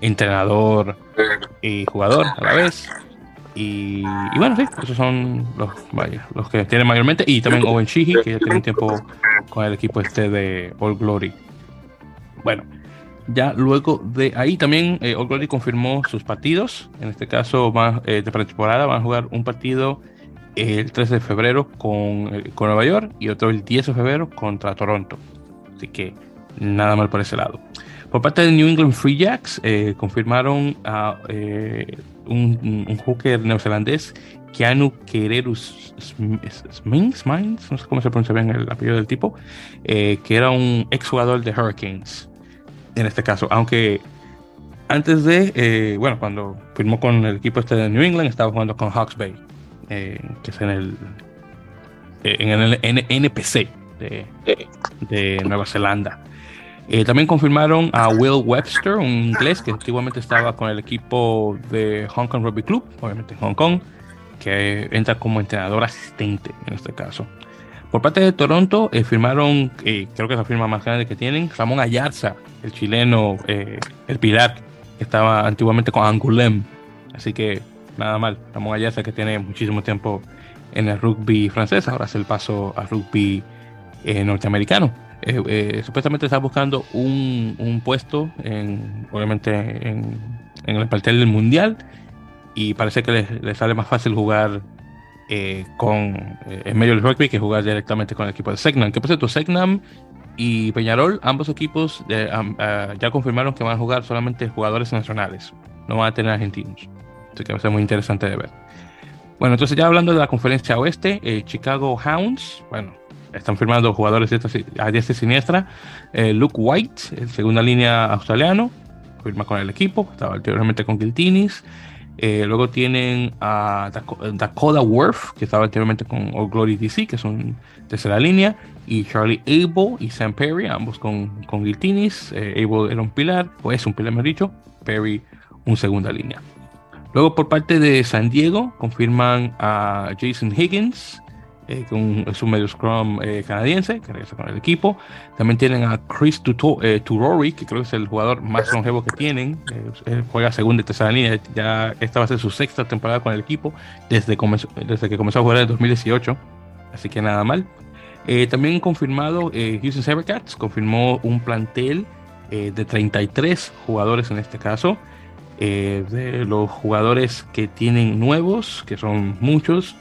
entrenador y jugador a la vez. Y, bueno, sí, esos son los, vaya, los que tienen mayormente. Y también Owen Sheehy, que ya tiene un tiempo con el equipo este de All Glory. Bueno, ya luego de ahí también All Glory confirmó sus partidos. En este caso, más, de pretemporada van a jugar un partido el 13 de febrero con, con, Nueva York y otro el 10 de febrero contra Toronto. Así que nada mal por ese lado. Por parte de New England Free Jacks, eh, confirmaron a eh, un, un, hooker neozelandés, Keanu Quererus Smins, no sé cómo se pronuncia bien el apellido del tipo, eh, que era un exjugador de Hurricanes, en este caso, aunque antes de, bueno, cuando firmó con el equipo este de New England, estaba jugando con Hawks Bay. Eh, que es en el, eh, en el NPC de, de Nueva Zelanda. Eh, también confirmaron a Will Webster, un inglés que antiguamente estaba con el equipo de Hong Kong Rugby Club, obviamente en Hong Kong, que entra como entrenador asistente en este caso. Por parte de Toronto, firmaron, creo que es la firma más grande que tienen, Ramón Ayarza, el chileno, el pilar, que estaba antiguamente con Angulem. Así que nada mal. Ramón Ayasa, que tiene muchísimo tiempo en el rugby francés, ahora hace el paso al rugby eh, norteamericano. Eh, eh, supuestamente está buscando un, puesto, en, obviamente, en, el plantel del mundial y parece que le, sale más fácil jugar con en medio del rugby que jugar directamente con el equipo de Segnam. Que por cierto, Segnam y Peñarol, ambos equipos ya confirmaron que van a jugar solamente jugadores nacionales, no van a tener argentinos que va a ser muy interesante de ver. Bueno, entonces ya hablando de la conferencia oeste, eh, Chicago Hounds, bueno, están firmando jugadores a diestra y siniestra. Eh, Luke White, en segunda línea australiano, firma con el equipo, estaba anteriormente con Giltinis. Eh, luego tienen a Dakota Worth, que estaba anteriormente con Glory DC, que son tercera línea, y Charlie Abel y Sam Perry, ambos con, con Giltinis. Abel era un pilar, o es un pilar, mejor dicho, Perry un segunda línea. Luego por parte de San Diego confirman a Jason Higgins, eh, es un medio scrum eh, canadiense que regresa con el equipo. También tienen a Chris eh, Turori, que creo que es el jugador más longevo que tienen. él juega segunda y tercera línea. Ya esta va a ser su sexta temporada con el equipo desde, desde que comenzó a jugar en 2018. Así que nada mal. también confirmado Houston Cybercats, confirmó un plantel de 33 jugadores en este caso. Eh, de los jugadores que tienen nuevos, que son muchos,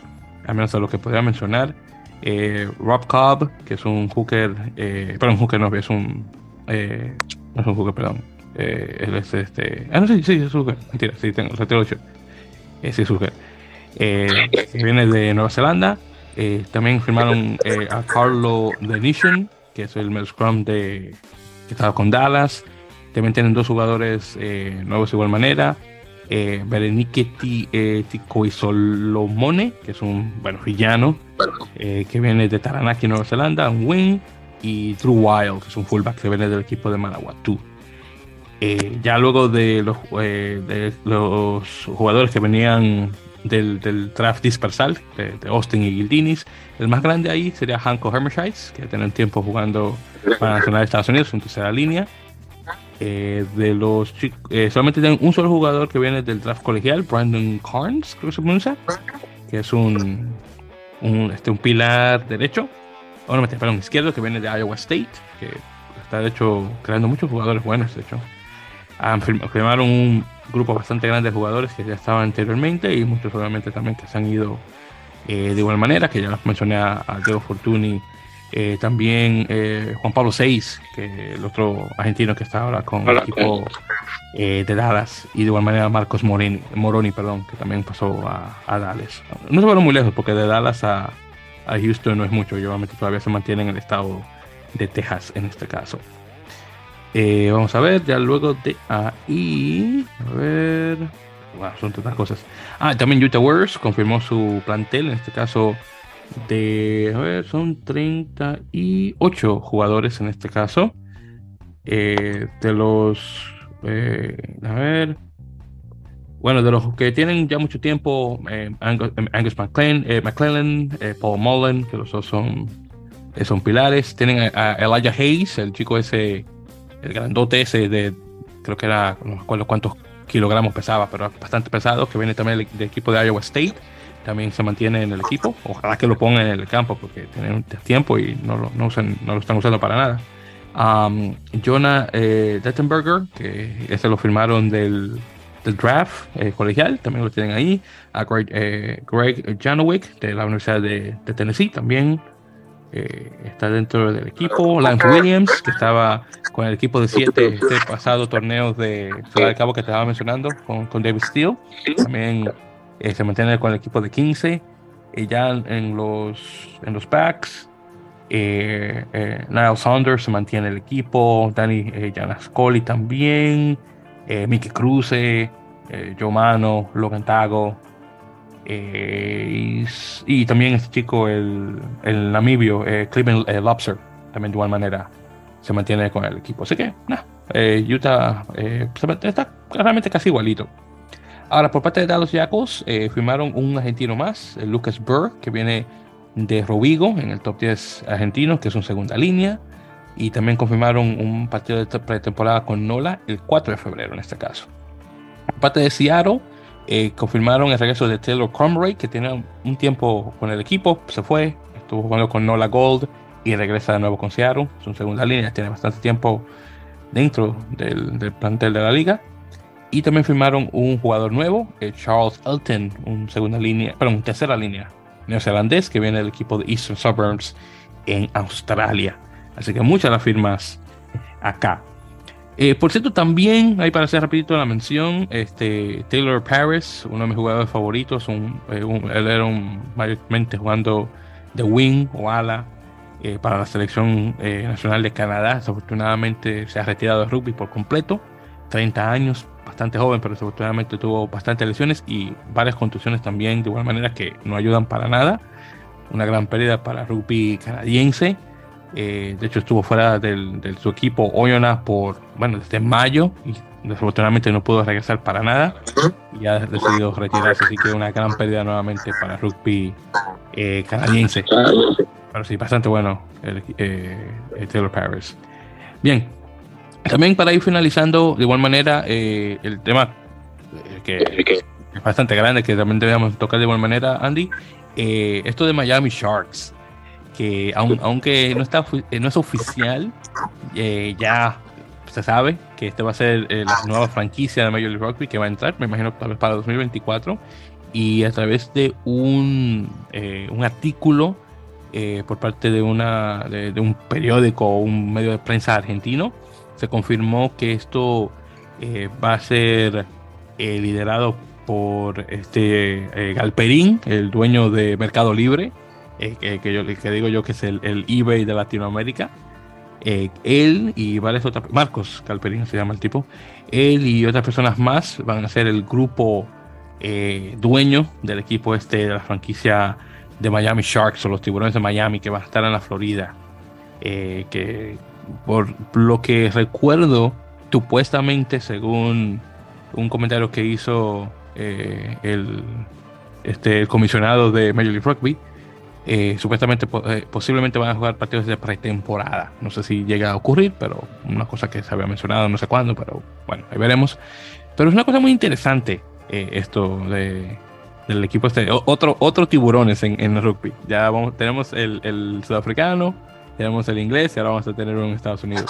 al menos a lo que podría mencionar. Eh, Rob Cobb, que es un hooker, eh, perdón, hooker no, es un, eh, no es un hooker, perdón. él es este, ah, no, sí, sí, es hooker, mentira, sí, tengo, tengo 8. sí, es hooker. que viene de Nueva Zelanda. también firmaron a Carlo Denison, que es el Scrum de, que estaba con Dallas. También tienen dos jugadores eh, nuevos de igual manera. Eh, Berenice eh, Solomone, que es un bueno, villano eh, que viene de Taranaki, Nueva Zelanda, un wing. Y Drew Wild, que es un fullback que viene del equipo de Manawatu. ya luego de los, de los jugadores que venían del, del draft dispersal de, Austin y Gildinis. El más grande ahí sería Hanko Hermershites, que tiene tiempo jugando para Nacional de Estados Unidos en tercera línea. Eh, de los eh, solamente tienen un solo jugador que viene del draft colegial, Brandon Carnes, creo que se pronuncia, que es un, un, este, un pilar derecho, o no, perdón, izquierdo, que viene de Iowa State, que está de hecho creando muchos jugadores buenos, de hecho. Firmaron un grupo bastante grande de jugadores que ya estaban anteriormente y muchos obviamente también que se han ido eh, de igual manera, que ya los mencioné a, a Diego Fortuny eh, también eh, Juan Pablo VI, que el otro argentino que está ahora con el equipo eh, de Dallas, y de igual manera Marcos Moroni, Moroni perdón, que también pasó a, Dallas. No se fueron muy lejos, porque de Dallas a, Houston no es mucho, obviamente todavía se mantiene en el estado de Texas en este caso. Vamos a ver, ya luego de ahí, a ver, son tantas cosas. Ah, también Utah Warriors confirmó su plantel, en este caso de, a ver, son 38 jugadores en este caso. Eh, de los, eh, a ver, bueno, de los que tienen ya mucho tiempo, eh, Angus, McClellan, Paul Mullen, que los dos son, son pilares. Tienen a, Elijah Hayes, el chico ese, el grandote ese de, creo que era, no me acuerdo cuántos kilogramos pesaba, pero bastante pesado, que viene también del, equipo de Iowa State. También se mantiene en el equipo. Ojalá que lo pongan en el campo porque tienen tiempo y no lo, no, no lo están usando para nada. Um, Jonah eh, Dettenberger, que ese lo firmaron del, del draft eh, colegial, también lo tienen ahí. A Greg, eh, Greg Janowick de la Universidad de, de Tennessee también eh, está dentro del equipo. Lance Williams, que estaba con el equipo de siete este pasado torneo de Ciudad del Cabo que te estaba mencionando con, con David Steele. También eh, se mantiene con el equipo de 15. Y ya en los, en los backs, eh, eh Niall Saunders se mantiene el equipo. Danny Janascoli también. Mickey Cruz, Joe Mano, Logan Tago, eh, y, también este chico, el, el namibio, eh, Cleveland eh, Lobster, también de igual manera se mantiene con el equipo. Así que, nada, Utah está realmente casi igualito. Ahora, por parte de Dallas Jackals, firmaron un argentino más, Lucas Burr, que viene de Rovigo en el top 10 argentino, que es un segunda línea. Y también confirmaron un partido de pretemporada con Nola el 4 de febrero en este caso. Por parte de Seattle, eh, confirmaron el regreso de Taylor Cromray, que tiene un tiempo con el equipo, se fue, estuvo jugando con Nola Gold y regresa de nuevo con Seattle. Es un segunda línea, tiene bastante tiempo dentro del, plantel de la liga. Y también firmaron un jugador nuevo, eh, Charles Elton, un segunda línea, perdón, tercera línea neozelandés que viene del equipo de Eastern Suburbs en Australia. Así que muchas las firmas acá. Eh, por cierto, también, ahí para hacer rapidito la mención, este, Taylor Paris, uno de mis jugadores favoritos, un, eh, él era mayormente jugando de wing o ala para la selección nacional de Canadá. Desafortunadamente se ha retirado de rugby por completo, 30 años, bastante joven, pero desafortunadamente tuvo bastantes lesiones y varias contusiones también, de igual manera que no ayudan para nada. Una gran pérdida para el rugby canadiense. Eh, de hecho, estuvo fuera de su equipo Oyonnax por, bueno, desde mayo y desafortunadamente no pudo regresar para nada y ha decidido retirarse. Así que una gran pérdida nuevamente para el rugby eh, canadiense. Pero sí, bastante bueno el, eh, Taylor Paris. Bien, también para ir finalizando, de igual manera, el tema que, es bastante grande, que también debemos tocar de igual manera, Andy, esto de Miami Sharks que aunque no, está, eh, no es oficial, eh, ya se sabe que este va a ser eh, la nueva franquicia de Major League Rugby que va a entrar, me imagino tal vez para 2024, y a través de un, un artículo por parte de, una, de, un periódico o un medio de prensa argentino, se confirmó que esto va a ser liderado por este Galperín, el dueño de Mercado Libre, eh, que, digo yo que es el, eBay de Latinoamérica. Eh, él y varias otras, Marcos Calperín se llama el tipo, él y otras personas más van a ser el grupo eh, dueño del equipo este de la franquicia de Miami Sharks o los tiburones de Miami que va a estar en la Florida. que por lo que recuerdo, supuestamente, según un comentario que hizo el, este, el comisionado de Major League Rugby, eh, supuestamente, eh, posiblemente van a jugar partidos de pretemporada. No sé si llega a ocurrir, pero una cosa que se había mencionado no sé cuándo, pero bueno, ahí veremos. Pero es una cosa muy interesante eh, esto de, del equipo este. otro, otro tiburones en, en rugby. Ya vamos, tenemos el, el, sudafricano, tenemos el inglés y ahora vamos a tener uno en Estados Unidos.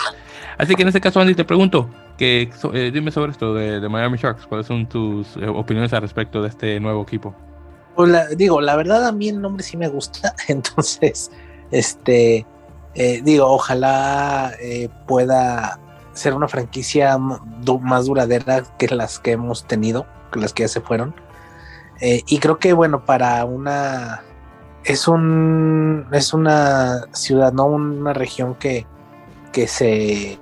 Así que en este caso, Andy, te pregunto, que, dime sobre esto de, Miami Sharks. ¿Cuáles son tus opiniones al respecto de este nuevo equipo? Pues digo, la verdad a mí el nombre sí me gusta, entonces, este, eh, digo, ojalá eh, pueda ser una franquicia más duradera que las que hemos tenido, que las que ya se fueron. Eh, y creo que, bueno, para una es un es una ciudad, no una región que, que se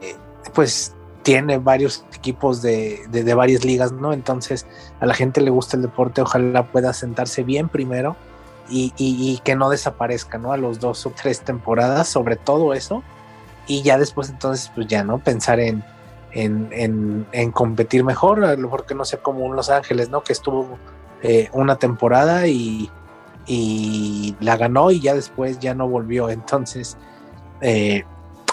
pues tiene varios equipos de, de, varias ligas, ¿no? Entonces a la gente le gusta el deporte, ojalá pueda sentarse bien primero y, y, que no desaparezca, ¿no? A los dos o tres temporadas, sobre todo eso, y ya después entonces pues ya, ¿no? Pensar en, en, en, competir mejor, a lo mejor que no sea como un Los Ángeles, ¿no? Que estuvo eh, una temporada y, y la ganó y ya después ya no volvió, entonces... Eh,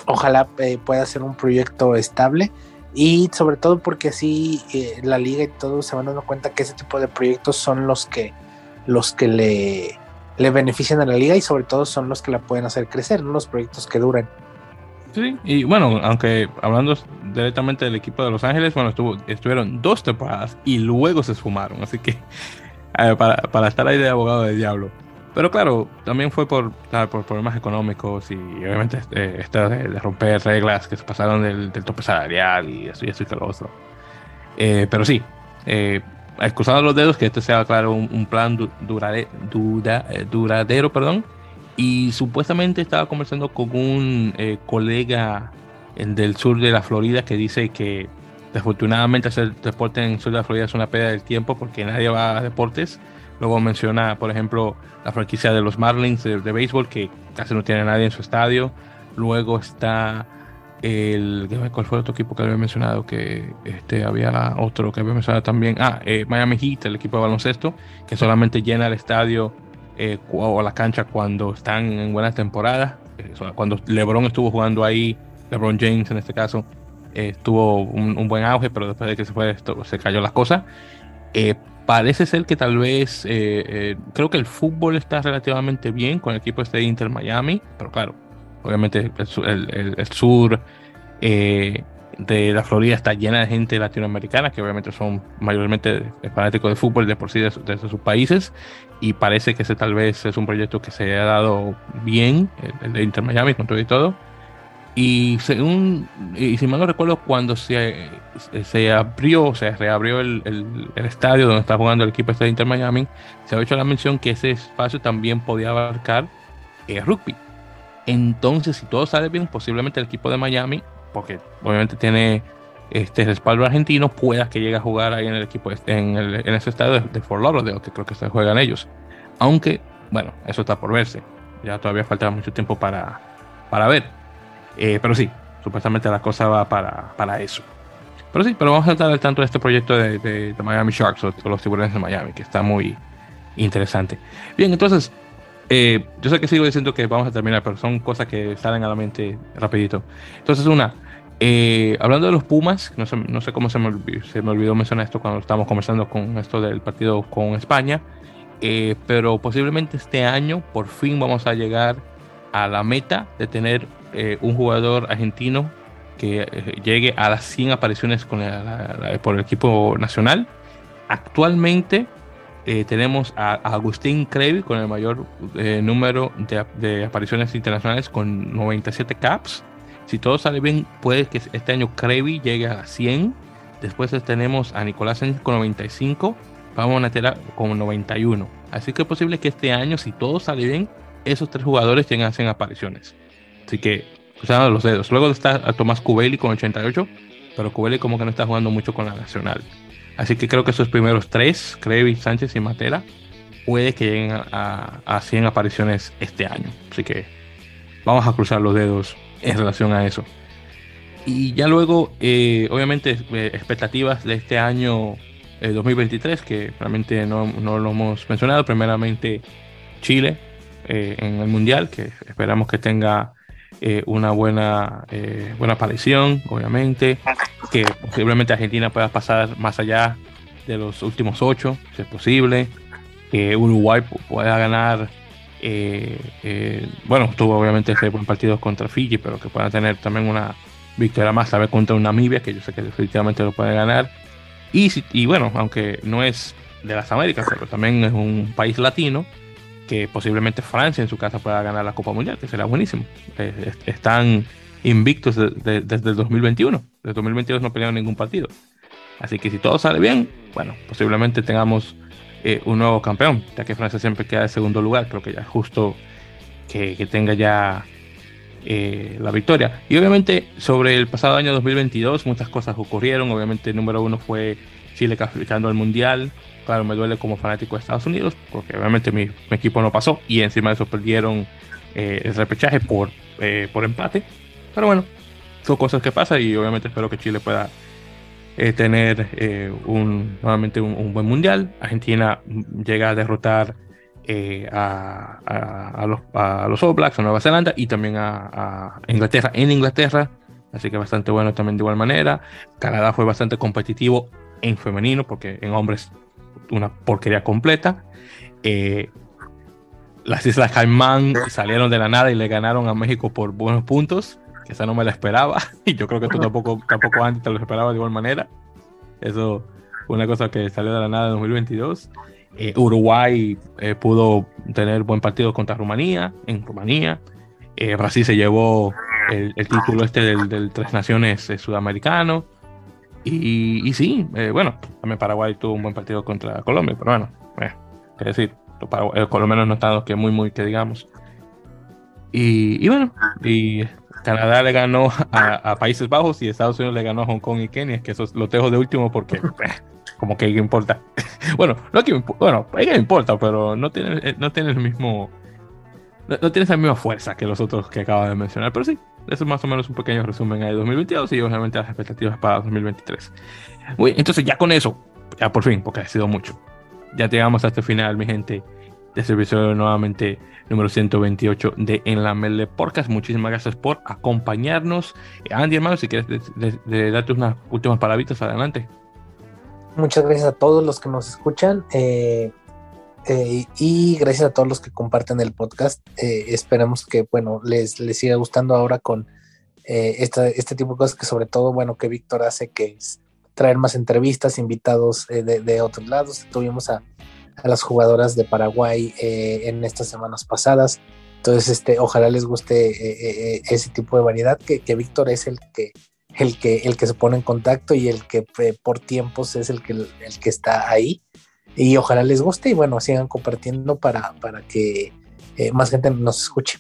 ojalá eh, pueda ser un proyecto estable y sobre todo porque así eh, la liga y todos se van dando cuenta que ese tipo de proyectos son los que los que le, le benefician a la liga y sobre todo son los que la pueden hacer crecer, ¿no? los proyectos que duran. Sí, y bueno, aunque hablando directamente del equipo de Los Ángeles, bueno, estuvieron dos temporadas y luego se esfumaron, así que eh, para, para estar ahí de abogado del diablo. Pero claro, también fue por, por problemas económicos y obviamente eh, esto de, romper reglas que se pasaron del, tope salarial y eso y eso y lo otro. Eh, pero sí, eh, excusando los dedos que este sea, claro, un, plan durade, eh, duradero, perdón. Y supuestamente estaba conversando con un colega del sur de la Florida que dice que desafortunadamente hacer deporte en el sur de la Florida es una pérdida del tiempo porque nadie va a deportes Luego menciona, por ejemplo, la franquicia de los Marlins de, béisbol, que casi no tiene nadie en su estadio. Luego está el. ¿Cuál fue el otro equipo que había mencionado? Que este, había otro que había mencionado también. Ah, eh, Miami Heat, el equipo de baloncesto, que solamente llena el estadio eh, o la cancha cuando están en buenas temporadas. Eh, cuando LeBron estuvo jugando ahí, LeBron James en este caso, tuvo un, buen auge, pero después de que se fue, esto, se cayó las cosas. Parece ser que tal vez, eh, eh, creo que el fútbol está relativamente bien con el equipo este de Inter Miami, pero claro, obviamente el, sur eh, de la Florida está llena de gente latinoamericana que obviamente son mayormente fanáticos de fútbol de por sí de, sus países y parece que ese tal vez es un proyecto que se ha dado bien, el, de Inter Miami con todo y todo y según, y si mal no recuerdo, cuando se, se abrió, se reabrió el, el, estadio donde está jugando el equipo este de Inter Miami, se ha hecho la mención que ese espacio también podía abarcar eh, rugby. Entonces, si todo sale bien, posiblemente el equipo de Miami, porque obviamente tiene este respaldo argentino, pueda que llegue a jugar ahí en el equipo, en, el, en ese estadio de, Fort Lauderdale, que creo que se juegan ellos. Aunque, bueno, eso está por verse. Ya todavía falta mucho tiempo para, para ver. Eh, pero sí, supuestamente la cosa va para, para, eso. Pero sí, pero vamos a estar al tanto de este proyecto de, Miami Sharks o, los tiburones de Miami, que está muy interesante. Bien, entonces, eh, yo sé que sigo diciendo que vamos a terminar, pero son cosas que salen a la mente rapidito. Entonces, una, eh, hablando de los Pumas, no sé, no sé cómo se me, olvidó, se me olvidó mencionar esto cuando estábamos conversando con esto del partido con España, pero posiblemente este año por fin vamos a llegar a la meta de tener eh, un jugador argentino que eh, llegue a las 100 apariciones con por el equipo nacional. Actualmente eh, tenemos a, Agustín Crevi con el mayor número de, apariciones internacionales con 97 caps. Si todo sale bien, puede que este año Crevi llegue a las 100. Después tenemos a Nicolás con 95. Vamos a tener con 91. Así que es posible que este año, si todo sale bien, esos tres jugadores tengan 100 apariciones. Así que, cruzando los dedos. Luego está Tomás Cubeli con 88, pero Cubeli como que no está jugando mucho con la Nacional. Así que creo que esos primeros tres, Crevi, Sánchez y Matera, puede que lleguen a, a 100 apariciones este año. Así que vamos a cruzar los dedos en relación a eso. Y ya luego, eh, obviamente, eh, expectativas de este año 2023, eh, que realmente no, no, lo hemos mencionado. Primeramente, Chile en el Mundial, que esperamos que tenga eh, una buena, eh, buena aparición, obviamente, que posiblemente Argentina pueda pasar más allá de los últimos ocho, si es posible, que Uruguay pueda ganar, eh, bueno, tuvo obviamente ese buen partido contra Fiji, pero que pueda tener también una victoria más, a ver contra una Namibia, que yo sé que definitivamente lo puede ganar. Y, y bueno, aunque no es de las Américas, pero también es un país latino, que posiblemente Francia en su casa pueda ganar la Copa Mundial, que será buenísimo. Eh, están invictos desde el 2021. Desde 2022 no pelearon ningún partido. Así que si todo sale bien, bueno, posiblemente tengamos un nuevo campeón, ya que Francia siempre queda en segundo lugar. Creo que ya es justo que, que tenga ya la victoria. Y obviamente sobre el pasado año 2022 muchas cosas ocurrieron. Obviamente el número uno fue Chile clasificando al Mundial. Claro, me duele como fanático de Estados Unidos, porque obviamente mi, equipo no pasó y encima de eso perdieron eh, el repechaje por, eh, por empate. Pero bueno, son cosas que pasan y obviamente espero que Chile pueda eh, tener un, nuevamente un, buen mundial. Argentina llega a derrotar a, los, a los All Blacks, a Nueva Zelanda y también a, Inglaterra en Inglaterra. Así que bastante bueno también de igual manera. Canadá fue bastante competitivo en femenino, porque en hombres una porquería completa. Eh, las Islas Caimán salieron de la nada y le ganaron a México por buenos puntos, esa no me la esperaba, y yo creo que tú tampoco, tampoco antes te lo esperaba de igual manera. Eso fue una cosa que salió de la nada en 2022. Eh, Uruguay eh, pudo tener buen partido contra Rumanía, en Rumanía. Brasil se llevó el, título este del, del Tres Naciones sudamericano. Y, sí, eh, bueno, también Paraguay tuvo un buen partido contra Colombia, pero bueno, eh, decir, los colombianos no están que muy, muy que digamos. Y, bueno, y Canadá le ganó a, Países Bajos y Estados Unidos le ganó a Hong Kong y Kenia, que eso lo dejo de último porque, eh, como que importa. bueno, no que bueno, ella importa, pero no tiene, eh, no tiene el mismo no, tiene esa misma fuerza que los otros que acabo de mencionar, pero sí, eso es más o menos un pequeño resumen de 2022 y obviamente las expectativas para 2023. Muy, entonces ya con eso, ya por fin, porque ha sido mucho, ya llegamos hasta el final, mi gente, de este episodio nuevamente número 128 de En la Mele Podcast. Muchísimas gracias por acompañarnos. Andy, hermano, si quieres darte unas últimas palabritas, adelante. Muchas gracias a todos los que nos escuchan. Eh, eh, y gracias a todos los que comparten el podcast. Eh, esperamos que, bueno, les, les siga gustando ahora con eh, este tipo de cosas que sobre todo, bueno, que Víctor hace, que es traer más entrevistas, invitados de, otros lados. Tuvimos a, las jugadoras de Paraguay en estas semanas pasadas. Entonces, este, ojalá les guste ese tipo de variedad, que, que Víctor es el que, el que, el que se pone en contacto y el que por tiempos es el que, el que está ahí y ojalá les guste y bueno, sigan compartiendo para, para que eh, más gente nos escuche.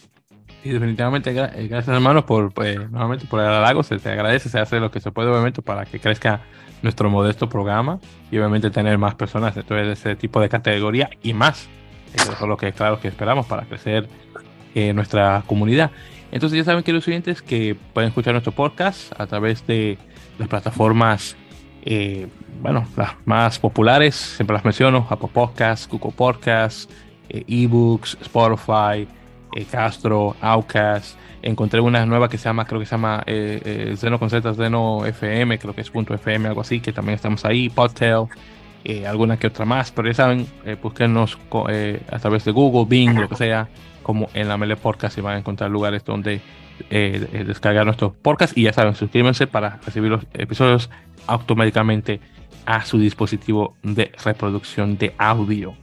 Y definitivamente eh, gracias hermanos por pues, nuevamente por el halago, se te agradece, se hace lo que se puede obviamente para que crezca nuestro modesto programa y obviamente tener más personas de ese tipo de categoría y más. Eso es lo que claro que esperamos para crecer eh, nuestra comunidad. Entonces ya saben, queridos oyentes, que pueden escuchar nuestro podcast a través de las plataformas eh, bueno, las más populares, siempre las menciono, Apple Podcasts, Google Podcasts, eh, eBooks, Spotify, eh, Castro, Outcast. Encontré una nueva que se llama, creo que se llama eh, Zeno Concertas, Zeno FM, creo que es punto .fm, algo así, que también estamos ahí, Podtail, alguna que otra más, pero ya saben, búsquenos a través de Google, Bing, lo que sea, como en la Mele Podcast y van a encontrar lugares donde descargar nuestros podcasts y ya saben, suscríbanse para recibir los episodios automáticamente a su dispositivo de reproducción de audio.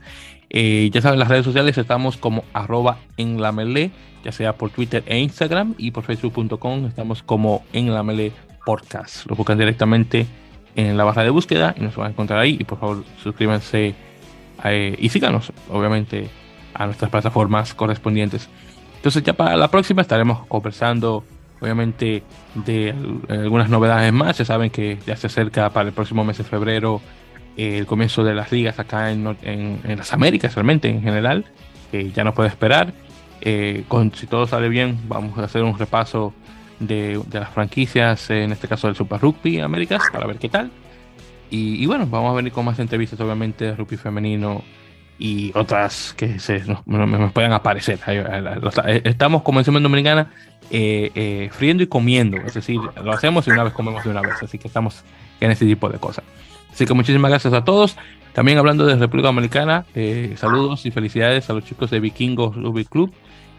Eh, ya saben, las redes sociales estamos como arroba en la melee, ya sea por Twitter e Instagram y por facebook.com estamos como en la melee podcast. Lo buscan directamente en la barra de búsqueda y nos van a encontrar ahí. Y por favor, suscríbanse eh, y síganos, obviamente, a nuestras plataformas correspondientes. Entonces, ya para la próxima estaremos conversando obviamente de algunas novedades más. Ya saben que ya se acerca para el próximo mes de febrero eh, el comienzo de las ligas acá en, las Américas, realmente en general. ya no puede esperar. Eh, con, si todo sale bien, vamos a hacer un repaso de, las franquicias, en este caso del Super Rugby Américas, para ver qué tal. Y, bueno, vamos a venir con más entrevistas, obviamente, de rugby femenino y otras que se nos, puedan aparecer. Estamos, como en Dominicana, eh, eh, friendo y comiendo. Es decir, lo hacemos y una vez comemos de una vez. Así que estamos en ese tipo de cosas. Así que muchísimas gracias a todos. También hablando de República Dominicana, eh, saludos y felicidades a los chicos de Vikingos Rugby Club,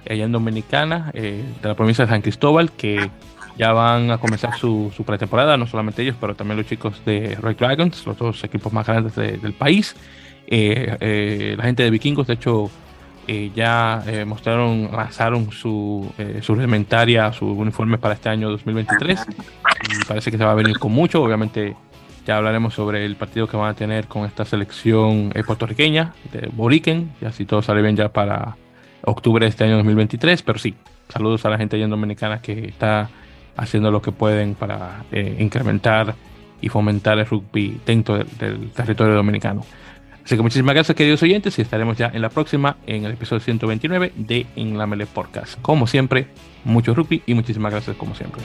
allá en Dominicana, de la provincia de San Cristóbal, que ya van a comenzar su, pretemporada, no solamente ellos, pero también los chicos de Red Dragons, los dos equipos más grandes del país. La gente de Vikingos, de hecho, eh, ya eh, mostraron, lanzaron su, eh, su reglamentaria, su uniforme para este año 2023 y parece que se va a venir con mucho, obviamente Ya hablaremos sobre el partido que van a tener con esta selección eh, puertorriqueña de Boriken, y así todo sale bien ya para octubre de este año 2023. Pero sí, saludos a la gente allá en Dominicana que está haciendo lo que pueden para eh, incrementar y fomentar el rugby dentro del, territorio dominicano. Así que muchísimas gracias queridos oyentes y estaremos ya en la próxima, en el episodio 129 de En Podcast. Como siempre, mucho rugby y muchísimas gracias como siempre.